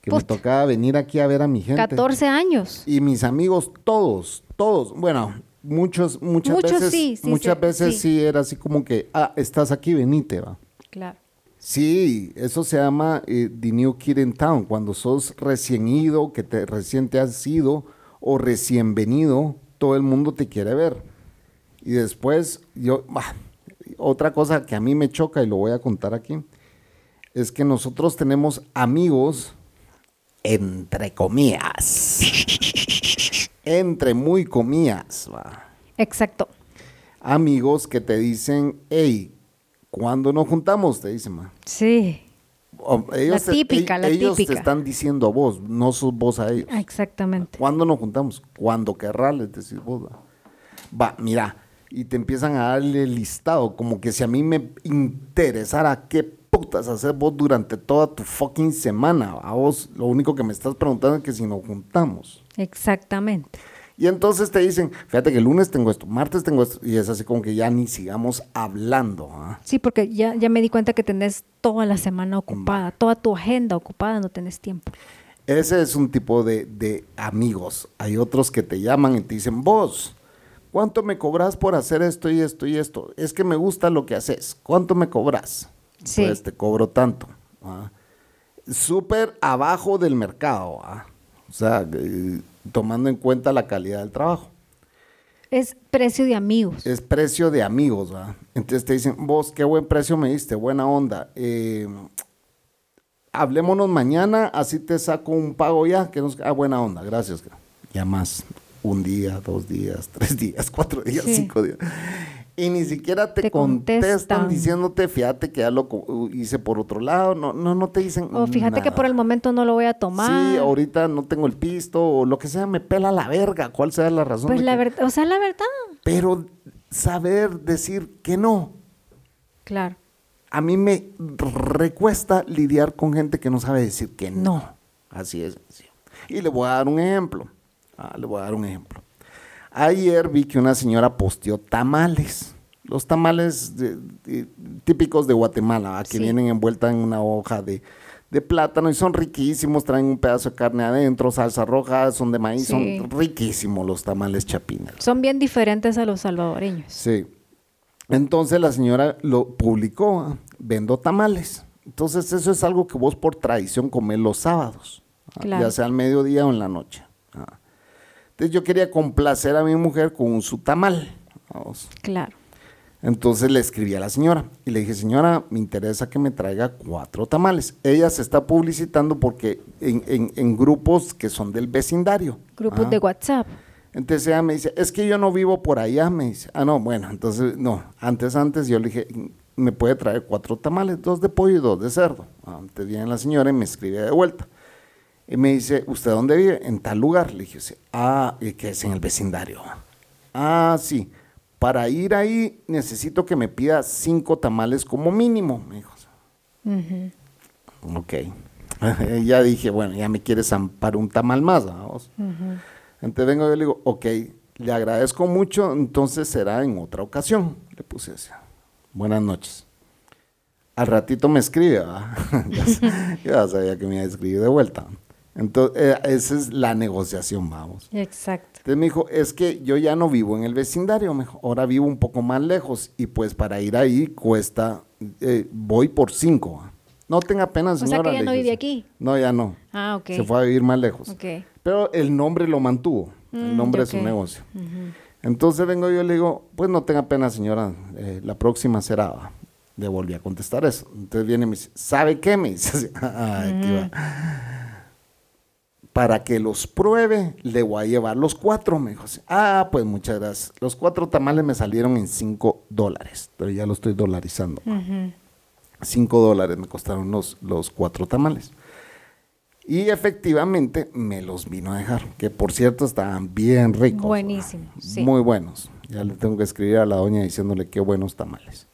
Que me tocaba venir aquí a ver a mi gente. 14 años. Y mis amigos, todos, todos, bueno, muchos, muchas Muchos veces, sí, sí, muchas sí, veces sí. sí. era así como que, ah, estás aquí, venite, va. Claro. Sí, eso se llama eh, The New Kid in Town, cuando sos recién ido, que te, recién te has ido o recién venido, todo el mundo te quiere ver. Y después, yo, bah, otra cosa que a mí me choca y lo voy a contar aquí, es que nosotros tenemos amigos, entre comillas, entre muy comillas, va Exacto. amigos que te dicen, hey, ¿cuándo nos juntamos? Te dicen, ma. Sí. O- ellos te- típica, la ellos típica. te están diciendo a vos, no sos vos a ellos. Exactamente. ¿Cuándo nos juntamos? Cuando querrás, les decís vos. Va, Va, mira, y te empiezan a darle el listado, como que si a mí me interesara qué putas hacer vos durante toda tu fucking semana. A vos lo único que me estás preguntando es que si nos juntamos. Exactamente. Y entonces te dicen, fíjate que el lunes tengo esto, martes tengo esto, y es así como que ya ni sigamos hablando. ¿ah? Sí, porque ya, ya me di cuenta que tenés toda la semana ocupada, toda tu agenda ocupada, no tenés tiempo. Ese es un tipo de, de amigos. Hay otros que te llaman y te dicen, vos, ¿cuánto me cobras por hacer esto y esto y esto? Es que me gusta lo que haces. ¿Cuánto me cobras? Sí. Pues te cobro tanto. ¿ah? Súper abajo del mercado. ¿ah? O sea, eh, tomando en cuenta la calidad del trabajo. Es precio de amigos. Es precio de amigos, ¿va? Entonces te dicen, vos, qué buen precio me diste, buena onda. Eh, hablémonos mañana, así te saco un pago ya, que nos, ah, buena onda, gracias. Ya más, un día, dos días, tres días, cuatro días, Sí. cinco días. Y ni siquiera te, Te contestan, contestan. diciéndote, fíjate que ya lo co- hice por otro lado, no, no, no te dicen O fíjate que por el momento no lo voy a tomar. Sí, ahorita no tengo el pisto, o lo que sea, me pela la verga, cuál sea la razón. Pues la que- verdad, o sea, la verdad. pero saber decir que no. Claro. A mí me recuesta lidiar con gente que no sabe decir que no. No. Así es. Y le voy a dar un ejemplo. Ah, le voy a dar un ejemplo. Ayer vi que una señora posteó tamales. Los tamales de- de- típicos de Guatemala, que Sí. vienen envueltas en una hoja de, de plátano y son riquísimos. Traen un pedazo de carne adentro, salsa roja, son de maíz. Sí. Son riquísimos los tamales chapines. Son bien diferentes a los salvadoreños. Sí. Entonces la señora lo publicó, vendo tamales. Entonces eso es algo que vos por tradición comés los sábados. Claro. ya sea al mediodía o en la noche. ¿Ah? Entonces yo quería complacer a mi mujer con su tamal. vamos. Claro. Entonces le escribí a la señora y le dije, señora, me interesa que me traiga cuatro tamales. Ella se está publicitando porque en, en- en grupos que son del vecindario. Grupos ¿ah? de WhatsApp. Entonces ella me dice, es que yo no vivo por allá, me dice. Ah, no, bueno, entonces, no, antes, antes yo le dije, me puede traer cuatro tamales, dos de pollo y dos de cerdo. Ah, Entonces viene la señora y me escribe de vuelta. Y me dice, ¿usted dónde vive? En tal lugar. Le dije, sí. ah, y que es en el vecindario. Ah, sí. Para ir ahí necesito que me pida cinco tamales como mínimo, me dijo. Ujú. Ok. ya dije, bueno, ya me quieres zampar un tamal más, vamos. Entonces vengo y le digo, ok, le agradezco mucho, entonces será en otra ocasión. Le puse así. Buenas noches. Al ratito me escribe, ya sabía que me iba a escribir de vuelta. Entonces, eh, esa es la negociación, vamos. Exacto. Entonces me dijo, es que yo ya no vivo en el vecindario, me dijo, ahora vivo un poco más lejos y pues para ir ahí cuesta, eh, voy por cinco. ¿va? No tenga pena, sea señora. que ya no vive aquí. No, ya no. Ah, ok. Se fue a vivir más lejos. Ok. Pero el nombre lo mantuvo, el Mm, nombre ok. de su negocio. Entonces vengo yo y le digo, pues no tenga pena, señora, eh, la próxima será. va". Le volví a contestar eso. Entonces viene y me dice, ¿sabe qué? Me dice así, "Ay, aquí va. Para que los pruebe, le voy a llevar los cuatro, me dijo así. Ah, pues muchas gracias. Los cuatro tamales me salieron en cinco dólares. Pero ya lo estoy dolarizando. Cinco dólares me costaron los, los cuatro tamales. Y efectivamente me los vino a dejar, que por cierto estaban bien ricos. Buenísimo, ¿verdad? sí. Muy buenos. Ya le tengo que escribir a la doña diciéndole qué buenos tamales.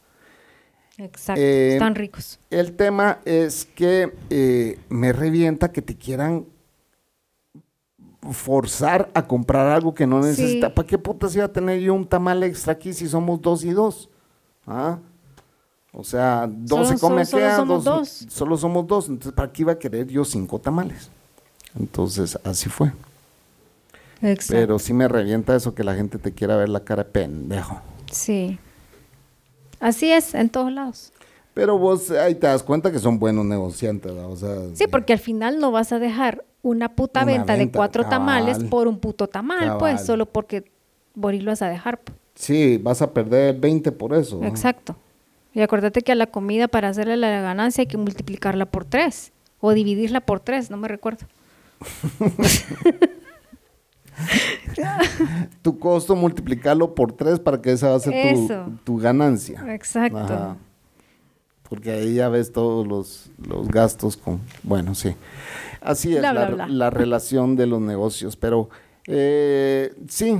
Exacto. Eh, Están ricos. El tema es que eh, me revienta que te quieran forzar a comprar algo que no necesita. Sí. ¿Para qué putas iba a tener yo un tamal extra aquí si somos dos y dos? ¿Ah? O sea, dos Solo- se come solo- solo acá, somos dos- dos. Solo somos dos. Entonces, ¿para qué iba a querer yo cinco tamales? Entonces, así fue. Exacto. Pero sí me revienta eso que la gente te quiera ver la cara de pendejo. Sí. Así es, en todos lados. Pero vos ahí te das cuenta que son buenos negociantes. O sea, Sí, porque al final no vas a dejar una puta Una venta, de cuatro cabal. tamales por un puto tamal, Cabal. pues, solo porque vos lo vas a dejar. pues. Sí, vas a perder 20 por eso. ¿no? Exacto. Y acuérdate que a la comida para hacerle la ganancia hay que multiplicarla por tres o dividirla por tres, no me recuerdo. Tu costo multiplicarlo por 3 para que esa va a ser tu, tu ganancia. Exacto. Ajá. Porque ahí ya ves todos los, los gastos con... Bueno, sí. Así es Bla, la, bla, bla. la relación de los negocios. Pero eh, sí,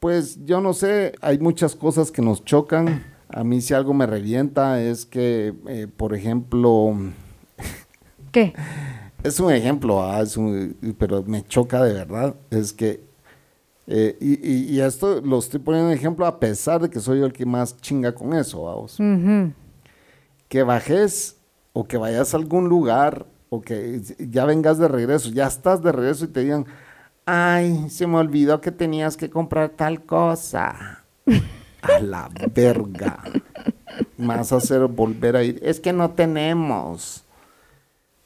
pues yo no sé, hay muchas cosas que nos chocan. A mí si algo me revienta es que, eh, por ejemplo... ¿Qué? Es un ejemplo, ah, es un- pero me choca de verdad. Es que, eh, y, y- y esto lo estoy poniendo de ejemplo a pesar de que soy yo el que más chinga con eso, vamos. Ujú. Que bajes o que vayas a algún lugar o que ya vengas de regreso, ya estás de regreso y te digan, ay, se me olvidó que tenías que comprar tal cosa. A la verga. Me vas a hacer volver a ir. Es que no tenemos.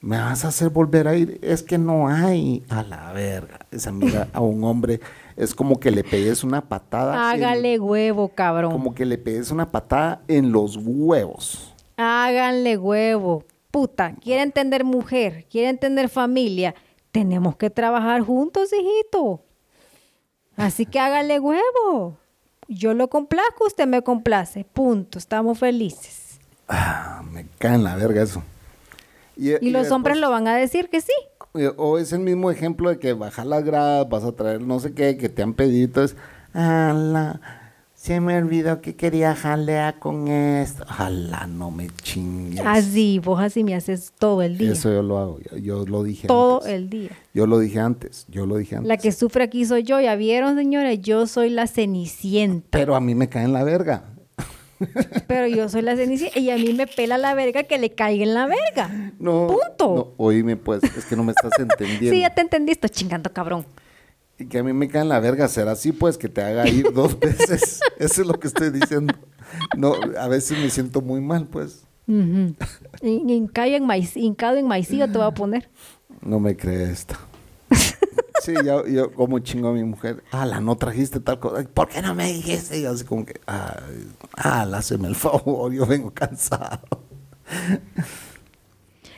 Me vas a hacer volver a ir. Es que no hay. A la verga. Esa mira a un hombre es como que le pegues una patada. en- Hágale huevo, cabrón. como que le pegues una patada en los huevos. Háganle huevo. Puta, quieren tener mujer, quieren tener familia. Tenemos que trabajar juntos, hijito. Así que hágale huevo. Yo lo complazco, usted me complace. Punto. Estamos felices. Ah, me cae en la verga eso. Y los hombres lo van a decir que sí. Eh, O es el mismo ejemplo de que baja las gradas, vas a traer no sé qué, que te han pedido. Entonces, ala, se me olvidó que quería jalea con esto. Ojalá no me chingues. Así, vos así me haces todo el día. Eso yo lo hago, yo, yo lo dije todo antes. el día. Yo lo dije antes, yo lo dije antes. La que sufre aquí soy yo. ¿Ya vieron, señores? Yo soy la cenicienta. Pero a mí me cae en la verga. Pero yo soy la cenicienta y a mí me pela la verga que le caiga en la verga. No, Punto. No, oíme pues, es que no me estás entendiendo. Sí, ya te entendí. Estoy chingando, cabrón. Y que a mí me cae en la verga ser así, pues, que te haga ir dos veces. Eso es lo que estoy diciendo. No, a veces me siento muy mal, pues. Hincado en maíz, hincado en maicillo te voy a poner. No me crees esto. Sí, yo, yo como chingo a mi mujer. Ah, no trajiste tal cosa. ¿Por qué no me dijiste? Y así como que, ay, ah, háceme el favor, yo vengo cansado.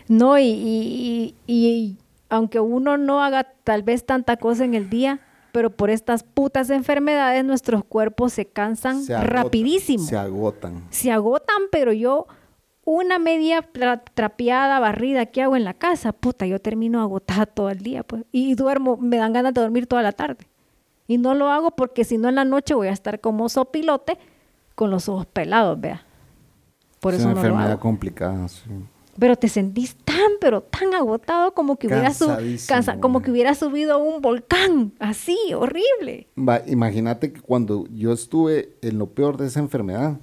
No, y, y- y- y aunque uno no haga tal vez tanta cosa en el día, pero por estas putas enfermedades nuestros cuerpos se cansan Se agotan, rapidísimo. Se agotan. se agotan, pero yo una media tra- trapeada, barrida que hago en la casa, puta, yo termino agotada todo el día, pues, y duermo, me dan ganas de dormir toda la tarde. Y no lo hago porque si no en la noche voy a estar como sopilote con los ojos pelados, vea. Por es eso una no lo enfermedad hago. complicada, sí. Pero te sentís tan, pero tan agotado como que hubiera, su- Cansadísimo, cansa- como güey. que hubiera subido un volcán, así, horrible. Va, imagínate que cuando yo estuve en lo peor de esa enfermedad,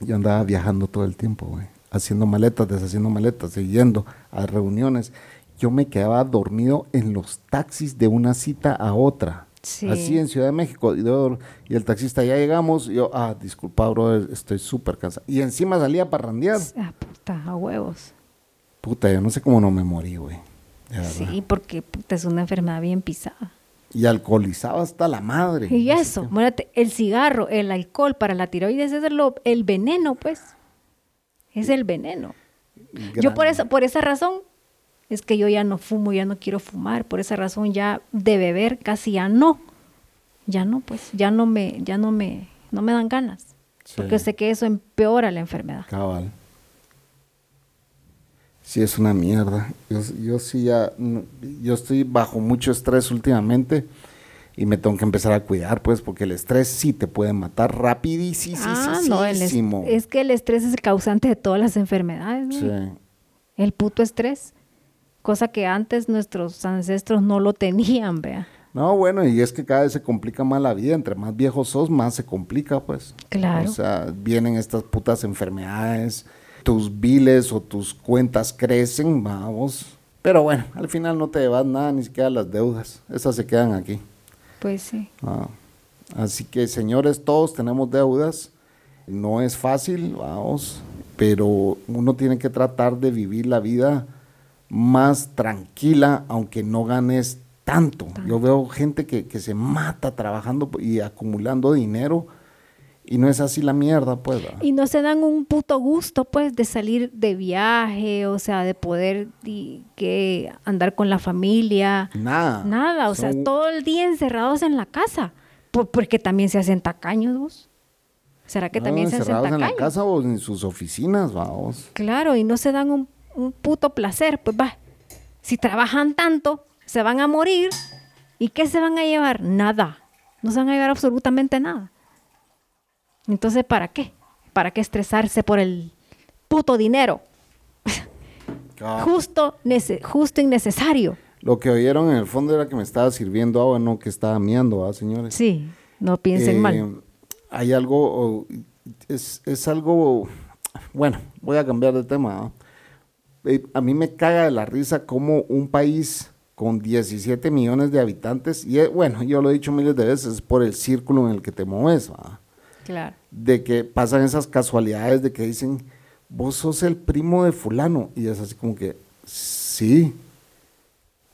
yo andaba viajando todo el tiempo, güey. Haciendo maletas, deshaciendo maletas, y yendo a reuniones. Yo me quedaba dormido en los taxis de una cita a otra. Sí. Así en Ciudad de México. Y, yo- y el taxista, ya llegamos. Y yo, ah, disculpa, bro, estoy súper cansado. Y encima salía a parrandear. Ah, puta, a huevos. Puta, yo no sé cómo no me morí, güey. Sí, porque puta, es una enfermedad bien pisada. Y alcoholizado hasta la madre. Y eso, muérate, el cigarro, el alcohol para la tiroides es lo- el veneno, pues. Es el veneno. Yo por eso, por esa razón, es que yo ya no fumo, ya no quiero fumar. Por esa razón ya de beber casi ya no. Ya no, pues, ya no me, ya no me, no me dan ganas. Sí. Porque sé que eso empeora la enfermedad. Cabal. Sí, es una mierda. Yo, yo sí ya, yo estoy bajo mucho estrés últimamente y me tengo que empezar a cuidar, pues, porque el estrés sí te puede matar rapidísimo. Ah, no, el es, es que el estrés es el causante de todas las enfermedades. ¿no? Sí. El puto estrés. Cosa que antes nuestros ancestros no lo tenían, vea. No, bueno, y es que cada vez se complica más la vida. Entre más viejos sos, más se complica, pues. Claro. O sea, vienen estas putas enfermedades, tus biles o tus cuentas crecen, vamos. Pero bueno, al final no te llevas nada, ni siquiera las deudas. Esas se quedan aquí. Pues sí. Ah, así que, señores, todos tenemos deudas. No es fácil, vamos, pero uno tiene que tratar de vivir la vida más tranquila, aunque no ganes tanto. Yo veo gente que, que se mata trabajando y acumulando dinero y no es así la mierda, pues. Y no se dan un puto gusto, pues, de salir de viaje, o sea, de poder di- que andar con la familia. Nada. Nada, o sea, todo el día encerrados en la casa. Por- porque también se hacen tacaños, vos. ¿Será que no, también se hacen encerrados en tacaños? la casa o en sus oficinas, vamos. Claro, y no se dan un, un puto placer, pues va. Si trabajan tanto, se van a morir. ¿Y qué se van a llevar? Nada. No se van a llevar absolutamente nada. Entonces, ¿para qué? ¿Para qué estresarse por el puto dinero? Ah. Justo, justo y necesario. Lo que oyeron en el fondo era que me estaba sirviendo agua, no que estaba miando, ¿ah, señores? Sí, no piensen Eh, mal. Hay algo, es, es algo, bueno, voy a cambiar de tema. ¿ah? Eh, a mí me caga de la risa como un país con 17 millones de habitantes, y eh, bueno, yo lo he dicho miles de veces, es por el círculo en el que te mueves, ¿va? Claro. de que pasan esas casualidades de que dicen, vos sos el primo de fulano, y es así como que, sí,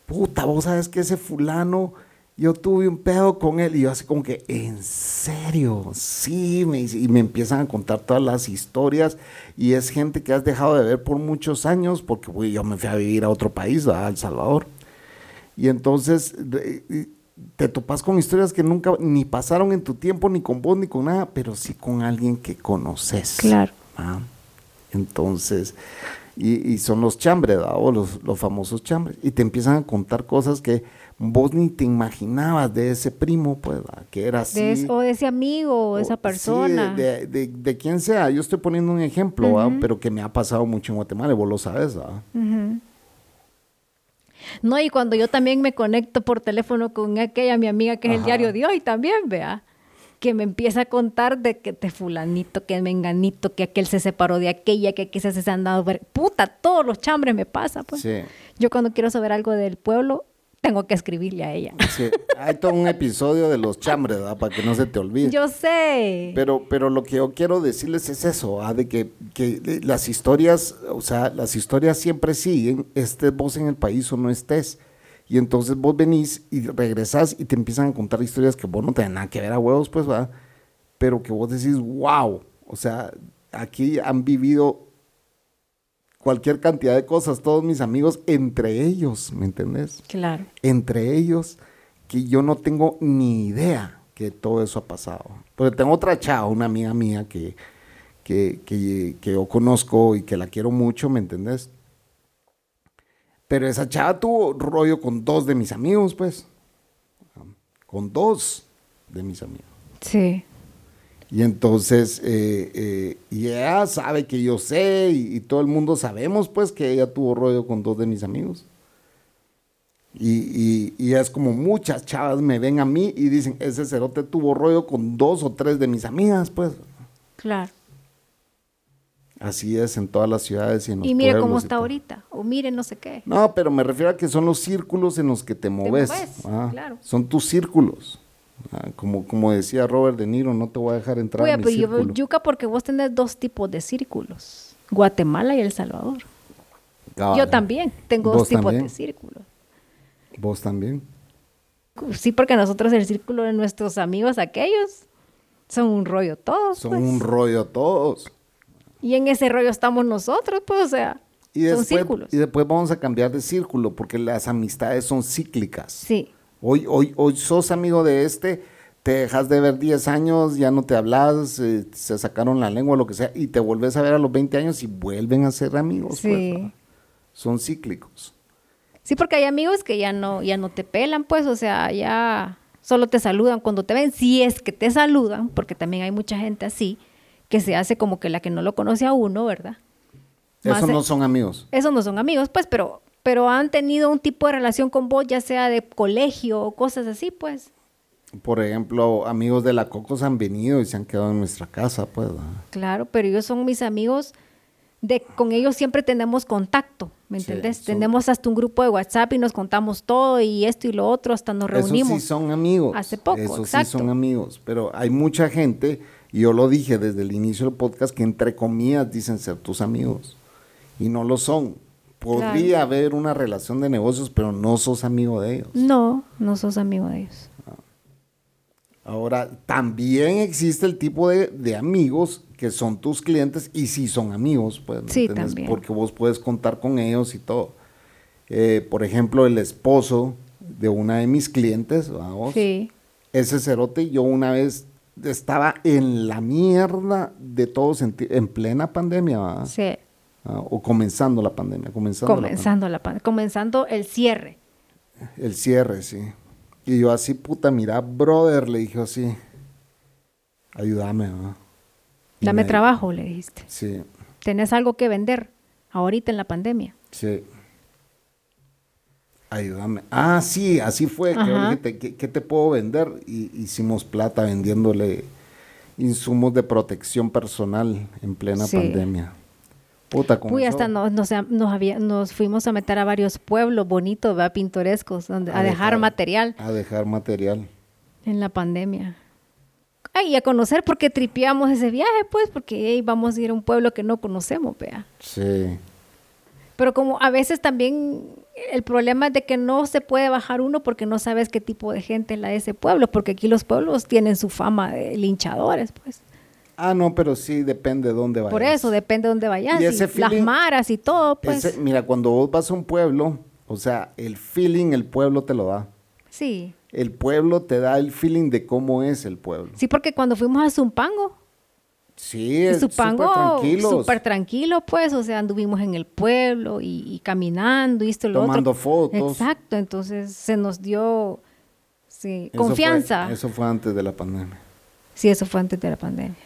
puta, vos sabes que ese fulano, yo tuve un pedo con él, y yo así como que, en serio, sí, me dice, y me empiezan a contar todas las historias, y es gente que has dejado de ver por muchos años, porque yo me fui a vivir a otro país, ¿verdad? a El Salvador. Y entonces te topas con historias que nunca ni pasaron en tu tiempo, ni con vos, ni con nada, pero sí con alguien que conoces. Claro. ¿va? Entonces, y, y son los chambres, ¿va? o los, los famosos chambres. Y te empiezan a contar cosas que vos ni te imaginabas de ese primo, pues, que era así. De es- o de ese amigo, o O- esa sí, persona. de, de- de quien sea. Yo estoy poniendo un ejemplo, pero que me ha pasado mucho en Guatemala, y vos lo sabes. Ujú. No, y cuando yo también me conecto por teléfono con aquella mi amiga que es el diario de hoy también, vea, que me empieza a contar de que de fulanito, que menganito, que aquel se separó de aquella, que quizás se han dado. Puta, todos los chambres me pasa, pues. Sí. Yo cuando quiero saber algo del pueblo, tengo que escribirle a ella. Sí, hay todo un episodio de los chambres, ¿verdad? Para que no se te olvide. Yo sé. Pero, pero lo que yo quiero decirles es eso, ¿ah? de que, que las historias, o sea, las historias siempre siguen, estés vos en el país o no estés. Y entonces vos venís y regresás y te empiezan a contar historias que vos no tenés nada que ver a huevos, pues, va. Pero que vos decís, wow, o sea, aquí han vivido cualquier cantidad de cosas, todos mis amigos, entre ellos, ¿me entendés? Claro. entre ellos que yo no tengo ni idea que todo eso ha pasado. Porque tengo otra chava, una amiga mía que, que, que, que yo conozco y que la quiero mucho, ¿me entendés? Pero esa chava tuvo rollo con dos de mis amigos, pues. Con dos de mis amigos. Sí. Y entonces, eh, eh, y ella sabe que yo sé, y, y todo el mundo sabemos, pues, que ella tuvo rollo con dos de mis amigos. Y, y, y es como muchas chavas me ven a mí y dicen, ese cerote tuvo rollo con dos o tres de mis amigas, pues. Claro. Así es en todas las ciudades y en los Y mire cómo está ahorita. O mire no sé qué. No, pero me refiero a que son los círculos en los que te moves. moves, ah, claro. Son tus círculos. Ah, como, como decía Robert De Niro, no te voy a dejar entrar Oye, a mi pero yo, círculo. yuca porque vos tenés dos tipos de círculos. Guatemala y El Salvador. Cabal. Yo también tengo dos ¿Vos tipos también? de círculos. ¿Vos también? Sí, porque nosotros el círculo de nuestros amigos aquellos son un rollo todos. Son pues. un rollo todos. Y en ese rollo estamos nosotros, pues, o sea, Y son después, círculos. y después vamos a cambiar de círculo porque las amistades son cíclicas. Sí, Hoy, hoy, hoy sos amigo de este, te dejas de ver 10 años, ya no te hablas, eh, se sacaron la lengua, lo que sea, y te vuelves a ver a los 20 años y vuelven a ser amigos. pues, sí. ¿no? son cíclicos. Sí, porque hay amigos que ya no, ya no te pelan, pues, o sea, ya solo te saludan cuando te ven, si es que te saludan, porque también hay mucha gente así, que se hace como que la que no lo conoce a uno, ¿verdad? Más de- no son amigos. Esos no son amigos, pues, pero, pero han tenido un tipo de relación con vos, ya sea de colegio o cosas así, pues. Por ejemplo, amigos de la Cocos han venido y se han quedado en nuestra casa, pues. Claro, pero ellos son mis amigos, de, con ellos siempre tenemos contacto, ¿me Sí, entendés? son- Tenemos hasta un grupo de WhatsApp y nos contamos todo y esto y lo otro, hasta nos reunimos. Esos sí son amigos. Hace poco, exacto. sí son amigos. Pero hay mucha gente, y yo lo dije desde el inicio del podcast, que entre comillas dicen ser tus amigos. Y no lo son. Podría haber una relación de negocios, pero no sos amigo de ellos. No, no sos amigo de ellos. Ahora, también existe el tipo de, de amigos que son tus clientes y sí son amigos, pues. ¿me Sí, también. Porque vos puedes contar con ellos y todo. Eh, por ejemplo, el esposo de una de mis clientes, vamos, Sí, ese cerote, yo una vez estaba en la mierda de todo sentido, en plena pandemia, ¿va? sí. Ah, o comenzando la pandemia, comenzando, la Comenzando, la, pan- comenzando el cierre. el cierre, sí. Y yo así, puta, mira, brother, le dije así, ayúdame, Dame me- trabajo, le dijiste. Sí, Tenés algo que vender ahorita en la pandemia. sí. Ayúdame. Ah, sí, así fue. que Ajá. dije, "¿Te- ¿qué, qué te puedo vender? Y hicimos plata vendiéndole insumos de protección personal en plena Sí. pandemia. Puta, con Uy, hasta nos, nos, nos, había- nos fuimos a meter a varios pueblos bonitos, ¿verdad? pintorescos, donde, a, dejar, material A dejar material. en la pandemia. Ay, y a conocer porque tripeamos ese viaje, pues, porque hey, vamos a ir a un pueblo que no conocemos, vea. Sí. Pero como a veces también el problema es de que no se puede bajar uno porque no sabes qué tipo de gente es la de ese pueblo, porque aquí los pueblos tienen su fama de linchadores, pues. Ah, no, pero sí depende de dónde vayas. Por eso, depende de dónde vayas. Y ese las feeling- maras y todo, pues. Ese- mira, cuando vos vas a un pueblo, o sea, el feeling el pueblo te lo da. Sí. El pueblo te da el feeling de cómo es el pueblo. Sí, porque cuando fuimos a Zumpango, Sí, es súper Zumpango tranquilos. súper tranquilo, pues, o sea, anduvimos en el pueblo y, y caminando y esto y lo Tomando otro. fotos. Exacto, entonces se nos dio sí, Eso fue- confianza. eso fue antes de la pandemia. Sí, eso fue antes de la pandemia.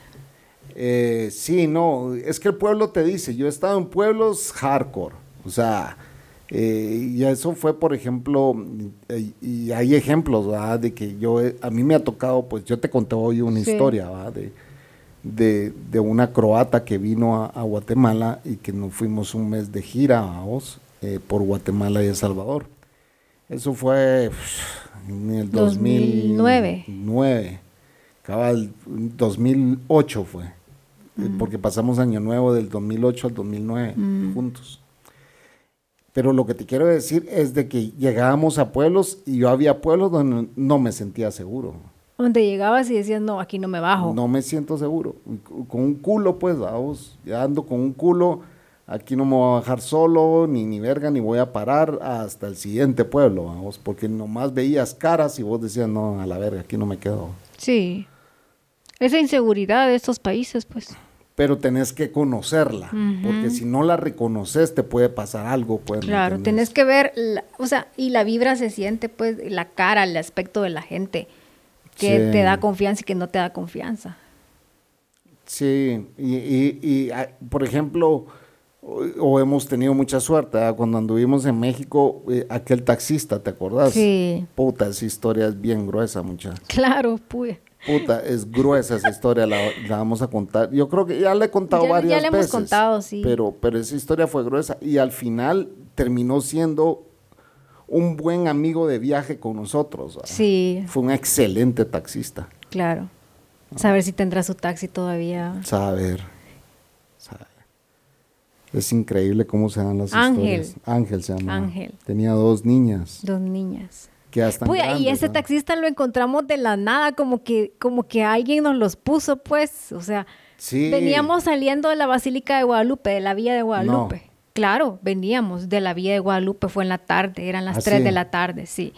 Eh, sí, no, es que el pueblo te dice, yo he estado en pueblos hardcore, o sea, eh, y eso fue, por ejemplo, eh, y hay ejemplos, ¿verdad? De que yo, a mí me ha tocado, pues yo te conté hoy una Sí. historia, ¿verdad? De, de, de una croata que vino a, a Guatemala y que nos fuimos un mes de gira, vamos, eh, por Guatemala y El Salvador. Eso fue en el 2009. 2009. Cabal, 2008 fue. Porque pasamos año nuevo del 2008 al 2009 juntos. Pero lo que te quiero decir es de que llegábamos a pueblos y yo había pueblos donde no me sentía seguro. Donde llegabas y decías, no, aquí no me bajo. No me siento seguro. Con un culo, pues, vamos, ya ando con un culo, aquí no me voy a bajar solo, ni, ni verga, ni voy a parar hasta el siguiente pueblo, vamos, porque nomás veías caras y vos decías, no, a la verga, aquí no me quedo. Sí. Esa inseguridad de estos países, pues. Pero tenés que conocerla, porque si no la reconoces te puede pasar algo, pues. ¿me Claro, tenés que ver, la- o sea, y la vibra se siente, pues, la cara, el aspecto de la gente, que Sí. te da confianza y que no te da confianza. Sí, y, y- y, ah, por ejemplo, o, o hemos tenido mucha suerte, cuando anduvimos en México, eh, aquel taxista, ¿te acordás? Sí. Puta, esa historia es bien gruesa, mucha. Claro, puya. Puta, es gruesa esa historia, la, la vamos a contar. Yo creo que ya la he contado Ya- ya varias la hemos veces. contado, sí. Pero, pero esa historia fue gruesa y al final terminó siendo un buen amigo de viaje con nosotros. ¿verdad? Sí, Fue un excelente taxista. claro. Saber si tendrá su taxi todavía. Saber. saber. Es increíble cómo se dan las Ángel. historias. Ángel se llama. Ángel. Tenía dos niñas Dos niñas. Que hasta y ese taxista lo encontramos de la nada, como que, como que alguien nos los puso, pues. O sea, Sí. veníamos saliendo de la Basílica de Guadalupe, de la Villa de Guadalupe. Claro, veníamos de la Villa de Guadalupe, fue en la tarde, eran las ¿Ah, 3 sí? de la tarde, sí.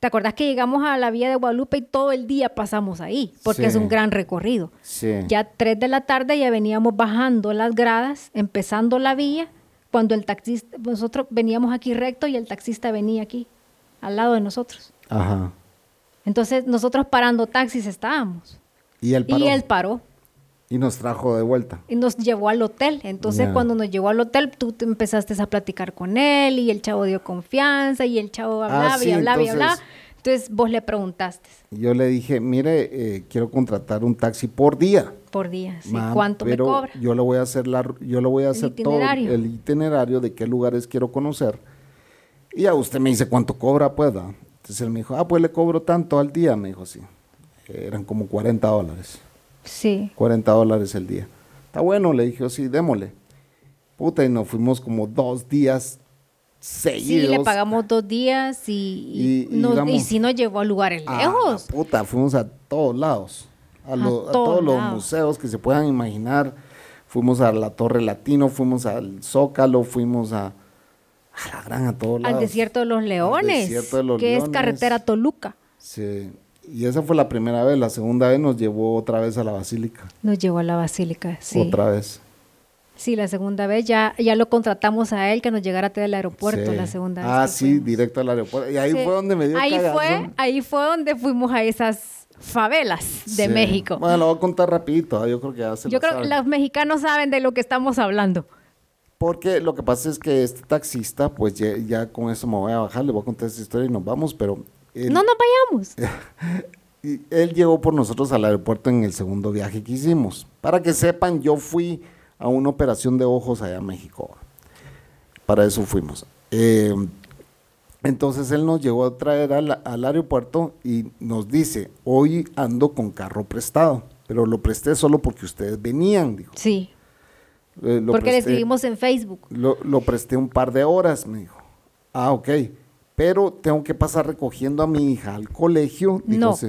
¿Te acordás que llegamos a la Villa de Guadalupe y todo el día pasamos ahí? Porque Sí. es un gran recorrido. Sí. Ya 3 de la tarde ya veníamos bajando las gradas, empezando la vía, cuando el taxista, nosotros veníamos aquí recto y el taxista venía aquí, al lado de nosotros. Ajá. Entonces nosotros parando taxis estábamos. Y él paró. Y él paró y nos trajo de vuelta. y nos llevó al hotel. Entonces cuando nos llevó al hotel, tú te empezaste a platicar con él y el chavo dio confianza y el chavo hablaba Ah, sí, y hablaba y entonces- hablaba. Entonces vos le preguntaste Yo le dije, mire, eh, quiero contratar un taxi por día. por día, sí, ¿cuánto me pero cobra? Yo le voy a hacer la, yo le voy a El hacer todo el itinerario de qué lugares quiero conocer. Y ya usted me dice cuánto cobra, pues. ¿da? Entonces él me dijo, ah, pues le cobro tanto al día, me dijo así. Eran como 40 dólares. Sí. 40 dólares el día. Está bueno, le dije, sí, démosle. Puta, y nos fuimos como dos días Sí, seguidos. le pagamos dos días y, y, nos- y sí nos llevó a lugares Ah, lejos. puta, fuimos a todos lados. A, A lo- a todos los museos que se puedan imaginar. Fuimos a la Torre Latino, fuimos al Zócalo, fuimos a, a la gran, a todos lados. Al desierto de los leones, desierto de los que es carretera Toluca. Sí. Y esa fue la primera vez. La segunda vez nos llevó otra vez a la Basílica. Nos llevó a la basílica, sí. Otra vez. Sí, la segunda vez ya, ya lo contratamos a él que nos llegara a del aeropuerto Sí. la segunda vez. Ah, sí, fuimos. directo al aeropuerto. Y ahí Sí. fue donde me dio ahí cagazón. fue, ahí fue donde fuimos a esas favelas de Sí. México. Bueno, lo voy a contar rapidito. ah, Yo creo que ya se Yo creo que los mexicanos saben de lo que estamos hablando. Porque lo que pasa es que este taxista, pues ya, ya con eso me voy a bajar, le voy a contar esta historia y nos vamos, pero él, No nos vayamos. él llegó por nosotros al aeropuerto en el segundo viaje que hicimos. Para que sepan, yo fui a una operación de ojos allá en México. Para eso fuimos. Eh, entonces él nos llegó a traer al, al aeropuerto y nos dice, hoy ando con carro prestado, pero lo presté solo porque ustedes venían, dijo. Sí, Eh, lo porque le presté- escribimos en Facebook. lo, lo presté un par de horas, me dijo. Ah, ok. Pero tengo que pasar recogiendo a mi hija al colegio. No, sí.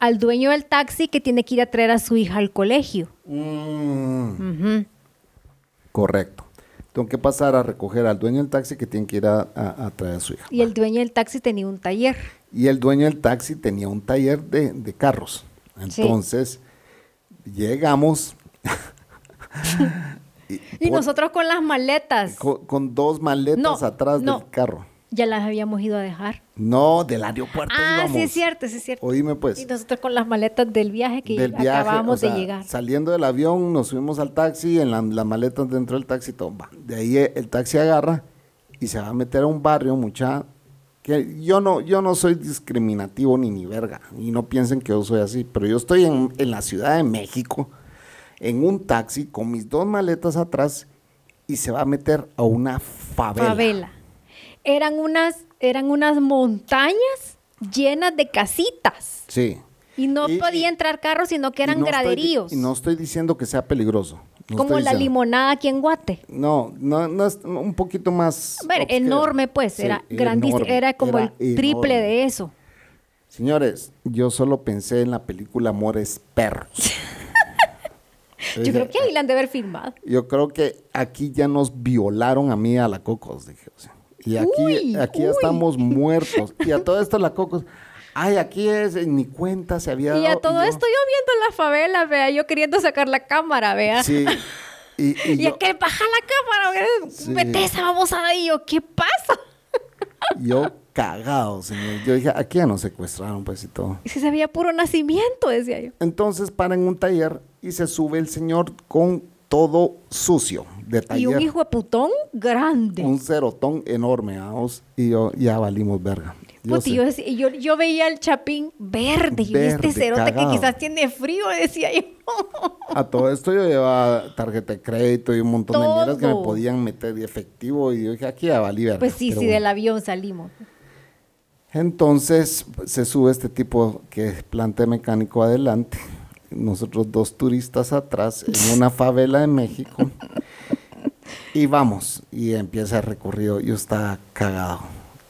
al dueño del taxi que tiene que ir a traer a su hija al colegio. Mm, correcto. Tengo que pasar a recoger al dueño del taxi que tiene que ir a, a- a traer a su hija. Y el dueño del taxi tenía un taller. Y el dueño del taxi tenía un taller de, de carros. Sí. Entonces, llegamos. y Y por- nosotros con las maletas. con, con dos maletas No, atrás no. del carro. Ya las habíamos ido a dejar. No, del aeropuerto. Ah, íbamos. sí es cierto, sí es cierto. Oíme pues. Y nosotros con las maletas del viaje que del viaje, acabábamos o sea, de llegar. Saliendo del avión, nos subimos al taxi, en la- las maletas dentro del taxi, todo. va. De ahí eh, el taxi agarra y se va a meter a un barrio, mucha. Que yo no, yo no soy discriminativo ni ni verga, y no piensen que yo soy así, pero yo estoy en, en la Ciudad de México, en un taxi con mis dos maletas atrás y se va a meter a una favela. Favela. Eran unas, eran unas montañas llenas de casitas. Sí. Y no Y- podía entrar carros, sino que Y eran estoy graderíos. y no estoy diciendo que sea peligroso. no como la limonada aquí en Guate. No, no, no es un poquito más. A ver, enorme pues, Sí, era grandísimo, era como era el triple enorme. de eso. Señores, yo solo pensé en la película Amores Perros. Yo creo que ahí la han de haber filmado. Yo creo que aquí ya nos violaron a mí y a la Cocos, dije. o sea, y aquí, Uy, aquí ya estamos muertos. Y a todo esto la Cocos, ay, aquí es, eh, ni cuenta se había Y a dado, todo yo- esto yo viendo la favela, vea, yo queriendo sacar la cámara, vea. Sí. Y, y Y, yo, baja la cámara, vea, Sí. mete esa babosada ahí. Yo, ¿qué pasa? yo cagado, señor. Yo dije, aquí ya nos secuestraron, pues y todo. Y si se veía puro nacimiento, decía yo. Entonces para en un taller y se sube el señor con todo sucio de taller. Y un hijo de putón grande. un cerotón enorme, vamos, y yo ya valimos verga. Yo Puti, yo, yo, yo veía el chapín verde. Y este cerote cagado. que quizás tiene frío, decía yo. A todo esto yo llevaba tarjeta de crédito y un montón de mierdas que me podían meter de efectivo y yo dije, aquí ya valí verga. Pues sí, Pero sí, bueno. del avión salimos. Entonces se sube este tipo que es plante mecánico adelante, nosotros dos turistas atrás en una favela de México. Y vamos, y empieza el recorrido. Yo estaba cagado.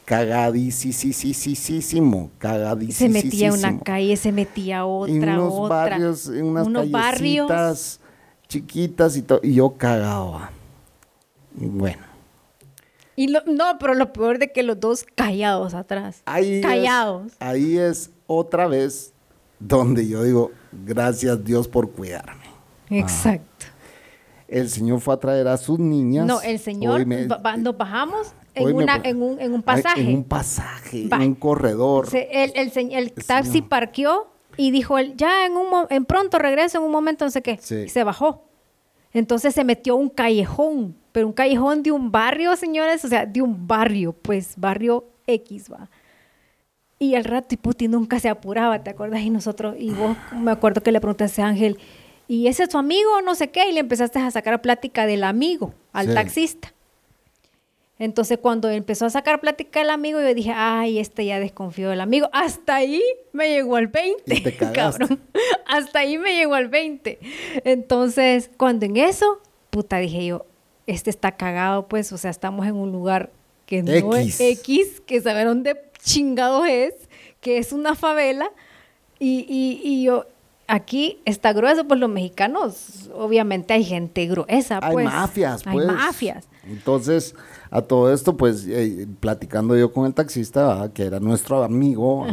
Cagadísimo, cagadísimo. Se metía una calle, se metía a otra, unos otra. barrios, en unas unos barrios. callecitas chiquitas y todo. Y yo. Y bueno. Y lo- no, pero lo peor de que los dos callados atrás. Ahí es- callados. ahí es otra vez donde yo digo, gracias Dios por cuidarme. Exacto. El Señor fue a traer a sus niñas. No, el señor, me- nos bajamos en, me- en, un, en un pasaje. En un pasaje, Va. en un corredor. Se- el, el, el El taxi señor. parqueó y dijo él, ya en un en pronto regreso en un momento, no sé qué. Sí. Y se bajó. Entonces se metió a un callejón, pero un callejón de un barrio, señores, o sea, de un barrio, pues barrio X, va. Y al rato, y puti, nunca se apuraba, ¿te acuerdas? Y nosotros, y vos, me acuerdo que le preguntaste a Ángel, ¿y ese es tu amigo o no sé qué? Y le empezaste a sacar plática del amigo al Sí. taxista. Entonces, cuando empezó a sacar plática el amigo, yo dije, ay, este ya desconfió del amigo. Hasta ahí me llegó al 20, Y te cagaste. cabrón. Hasta ahí me llegó al 20. Entonces, cuando en eso, puta, dije yo, este está cagado, pues, o sea, estamos en un lugar que no X. es X, que saber dónde chingados es, que es una favela. Y, y, y yo, aquí está grueso, pues los mexicanos, obviamente hay gente gruesa, Hay pues. mafias, Hay pues. mafias. Entonces, a todo esto, pues, eh, platicando yo con el taxista, ¿verdad? que era nuestro amigo.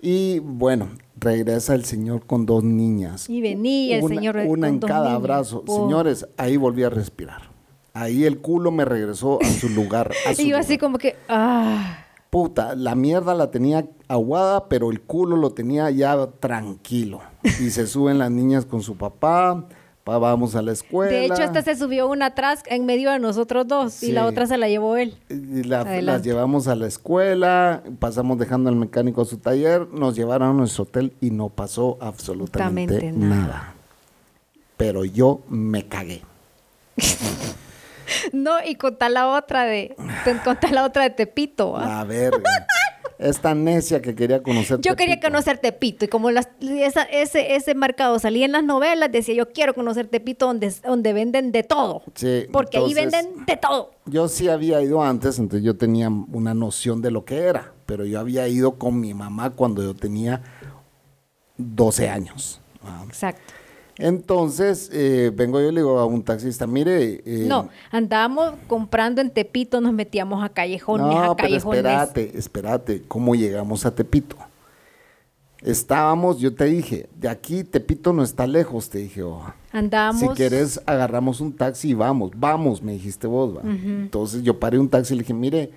Y bueno, regresa el señor con dos niñas. Y venía el Una- señor Una con en dos cada niñas. brazo. Po. Señores, ahí volví a respirar. Ahí el culo me regresó a su lugar. a su Y yo así como que, ah, Puta, la mierda la tenía aguada, pero el culo lo tenía ya tranquilo. Y se suben las niñas con su papá, pa, vamos a la escuela. de hecho hasta se subió una atrás en medio de nosotros dos y la otra se la llevó él. Y la- las llevamos a la escuela, pasamos dejando al mecánico a su taller, nos llevaron a nuestro hotel y no pasó absolutamente Absolutamente nada. nada. Pero yo me cagué. No, y contar la otra de, contar la otra de Tepito. ¿va? La verga. Esta necia que quería conocer. Yo quería conocer Tepito y como las, esa- ese, ese mercado salía en las novelas, decía yo quiero conocer Tepito donde, donde venden de todo. Sí, Porque ahí venden de todo. Yo sí había ido antes, entonces yo tenía una noción de lo que era, pero yo había ido con mi mamá cuando yo tenía 12 años. Ah, Exacto. Entonces, eh, vengo yo y le digo a un taxista, mire... eh, no, andábamos comprando en Tepito, nos metíamos a callejones, No, a pero callejones. espérate, espérate, ¿cómo llegamos a Tepito? Estábamos, yo te dije, de aquí Tepito no está lejos, te dije, oh. Andábamos. Si quieres, agarramos un taxi y vamos, vamos, me dijiste vos, va. Entonces yo paré un taxi y le dije, mire,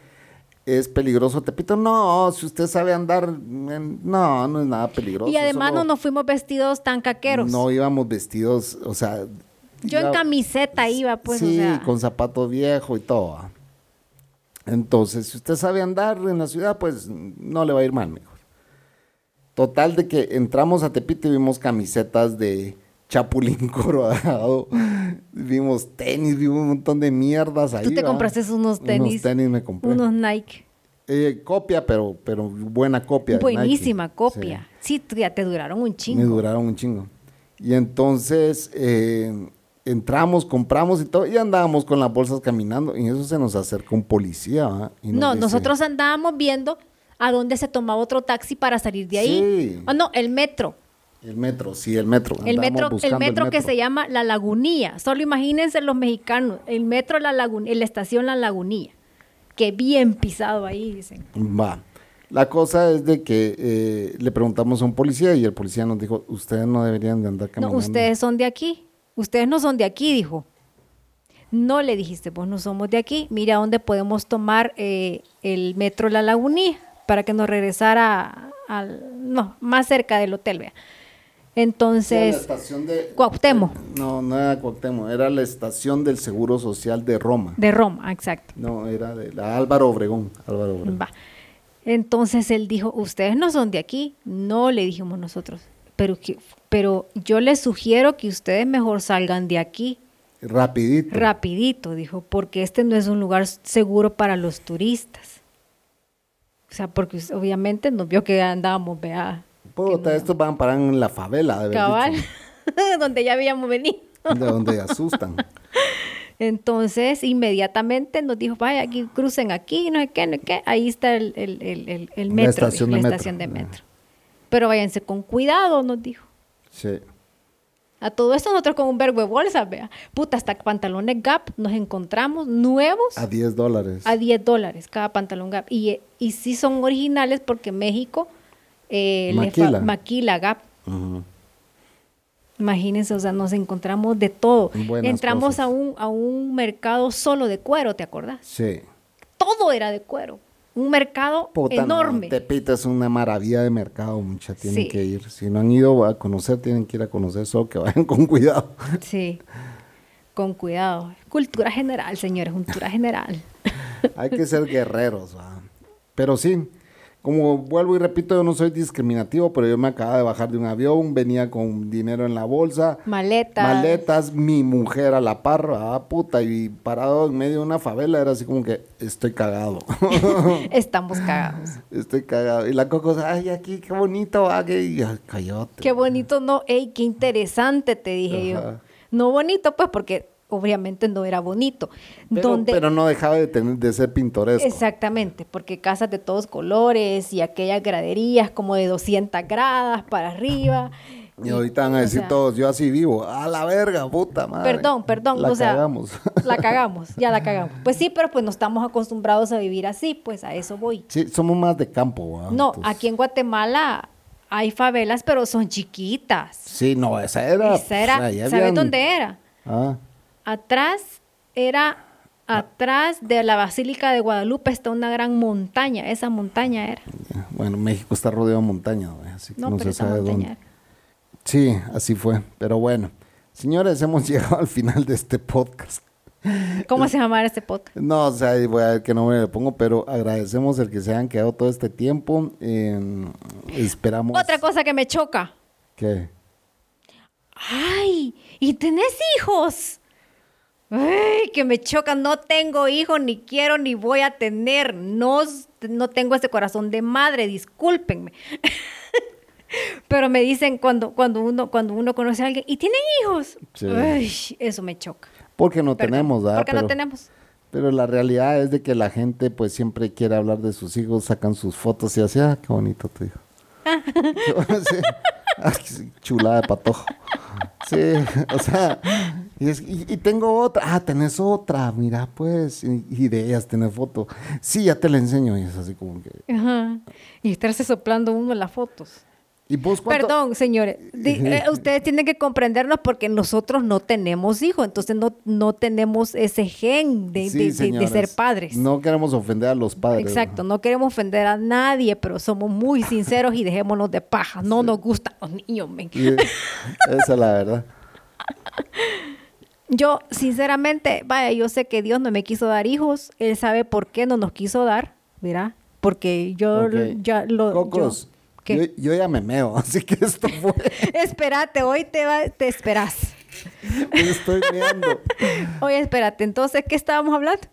es peligroso Tepito. No, si usted sabe andar, en- no, no es nada peligroso. Y además solo no nos fuimos vestidos tan caqueros. No íbamos vestidos, o sea... Yo en camiseta iba, pues, o Sí, sea. con zapatos viejos y todo. Entonces, si usted sabe andar en la ciudad, pues no le va a ir mal, mejor. Total de que entramos a Tepito y vimos camisetas de Chapulín Colorado, vimos tenis, vimos un montón de mierdas ahí. Tú te compraste unos tenis. Unos tenis me compré. Unos Nike. Eh, copia, pero, pero buena copia. Buenísima Nike. copia. Sí, ya te duraron un chingo. me duraron un chingo. Y entonces eh, entramos, compramos y todo, y andábamos con las bolsas caminando. Y en eso se nos acerca un policía. Y nos No, dice, nosotros andábamos viendo a dónde se tomaba otro taxi para salir de ahí. Sí. Ah, no, el metro. El metro, sí, el metro. El metro, el metro que se llama La Lagunía. Solo imagínense los mexicanos. El metro La Lagunía, la estación La Lagunía. Que bien pisado ahí, dicen. Va. La cosa es de que eh, le preguntamos a un policía y el policía nos dijo, ustedes no deberían de andar No, caminando. ustedes son de aquí. Ustedes no son de aquí, dijo. No le dijiste, pues no somos de aquí. Mira dónde podemos tomar eh, el metro La Lagunía para que nos regresara al, no, más cerca del hotel, vea. Era la Entonces, estación de... Cuauhtémoc. No, no era Cuauhtémoc, era la estación del Seguro Social de Roma. de Roma, exacto. No, era de la Álvaro Obregón. Álvaro Obregón. Va. Entonces él dijo, ustedes no son de aquí. No le dijimos nosotros. Pero, que- pero yo les sugiero que ustedes mejor salgan de aquí. Rapidito. Rapidito, dijo, porque este no es un lugar seguro para los turistas. O sea, porque obviamente nos vio que andábamos, vea, Puta, estos van a parar en la favela, de cabal, donde ya habíamos venido. de donde asustan. Entonces, inmediatamente nos dijo, vaya, aquí crucen aquí, no sé qué, no sé qué. Ahí está el, el, el, el- el La metro, estación dijo, de la metro. estación de metro. Pero váyanse con cuidado, nos dijo. Sí. A todo esto nosotros con un verbo de bolsas, vea. Puta, hasta pantalones Gap nos encontramos nuevos A 10 dólares. a 10 dólares cada pantalón Gap. Y, eh, y sí son originales porque México eh, Maquila. maquila Gap. Ujú. Imagínense, o sea, nos encontramos de todo. Buenas Entramos cosas. a un, a un mercado solo de cuero, ¿te acordás? Sí. Todo era de cuero. Un mercado Puta, no, enorme. Tepita es una maravilla de mercado, mucha. Tienen Sí. que ir. Si no han ido a conocer, tienen que ir a conocer, solo que vayan con cuidado. Sí, con cuidado. Cultura general, señores, cultura general. Hay que ser guerreros, ¿va? Pero sí, como vuelvo y repito, yo no soy discriminativo, pero yo me acababa de bajar de un avión, venía con dinero en la bolsa, Maletas. maletas, mi mujer a la par, ah, puta, y parado en medio de una favela, era así como que estoy cagado. Estamos cagados. estoy cagado. Y la Coco, ay, aquí, qué bonito, va, que y, ay. Qué bonito, no, ey, qué interesante, te dije Ajá. yo. No bonito, pues, porque obviamente no era bonito. Pero, Donde, pero no dejaba de, tener, de ser pintoresco. Exactamente, porque casas de todos colores y aquellas graderías como de 200 gradas para arriba. Y ahorita van a o decir sea, todos, yo así vivo, a la verga, puta madre. Perdón, perdón, La o sea, cagamos. la cagamos, ya la cagamos. Pues sí, pero pues no estamos acostumbrados a vivir así, pues a eso voy. Sí, somos más de campo. No, Entonces- aquí en Guatemala hay favelas, pero son chiquitas. Sí, no, esa era. Esa era, ¿sabes habían- dónde era? Ah, Atrás era, atrás de la Basílica de Guadalupe está una gran montaña, esa montaña era. bueno, México está rodeado de montañas, así que No, no, se sabe montaña dónde. era. Sí, así fue, pero bueno. Señores, hemos llegado al final de este podcast. ¿Cómo se llama este podcast? No, o sea, voy a ver qué nombre le pongo, pero agradecemos el que se hayan quedado todo este tiempo. eh, esperamos. Otra cosa que me choca. ¿Qué? Ay, ¿y tenés hijos? Ay, que me choca, no tengo hijos, ni quiero, ni voy a tener. No, no tengo ese corazón de madre, discúlpenme. Pero me dicen cuando, cuando, uno, cuando uno conoce a alguien, ¿y tienen hijos? Sí. Ay, eso me choca. Porque no Perdón, tenemos, ¿verdad? Porque no Pero- tenemos. Pero la realidad es de que la gente pues siempre quiere hablar de sus hijos, sacan sus fotos y así, ah, qué bonito tu hijo. Ah, qué chulada de patojo. Sí, o sea, y, tengo otra, ah, tenés otra, mira pues, y, y de ellas tenés foto. Sí, ya te la enseño y es así como que... Ajá. Y estarse soplando uno en las fotos. ¿Y vos cuánto? Perdón, señores. Eh, ustedes tienen que comprendernos porque nosotros no tenemos hijos, entonces no, no tenemos ese gen de, Sí, de- ser padres. No queremos ofender a los padres. Exacto, no queremos ofender a nadie, pero somos muy sinceros y dejémonos de paja. No nos gustan los niños, men. Y es- esa es la verdad. Yo, sinceramente, vaya, yo sé que Dios no me quiso dar hijos. Él sabe por qué no nos quiso dar, ¿verdad? Porque yo ya lo... yo- Cocos, ¿Qué? yo, yo ya me meo, así que esto fue... Espérate, hoy te, va- te esperas. me estoy meando. Oye, espérate, entonces, ¿qué estábamos hablando?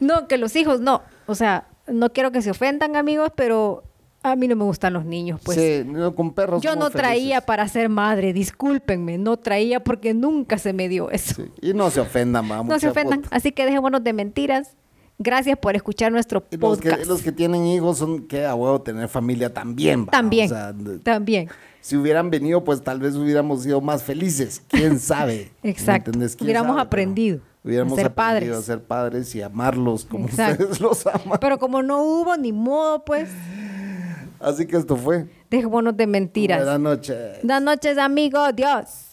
no, que los hijos, no. O sea, no quiero que se ofendan, amigos, pero a mí no me gustan los niños, pues. sí, no, con perros Yo no traía felices. para ser madre, discúlpenme, no traía porque nunca se me dio eso. Sí, Y no se ofendan, mamá. no se ofendan, así que dejémonos de mentiras. Gracias por escuchar nuestro Los que, podcast. los que tienen hijos son que a huevo tener familia también. va, También, o sea, también. si hubieran venido, pues tal vez hubiéramos sido más felices. ¿Quién sabe? ¿Me Exacto. ¿Quién Hubiéramos sabe? aprendido Pero Hubiéramos ser aprendido padres. a ser padres y amarlos como Exacto. ustedes los aman. Pero como no hubo ni modo, pues, Así que esto fue. dejémonos de mentiras. Buenas noches. Buenas noches, amigos. Dios.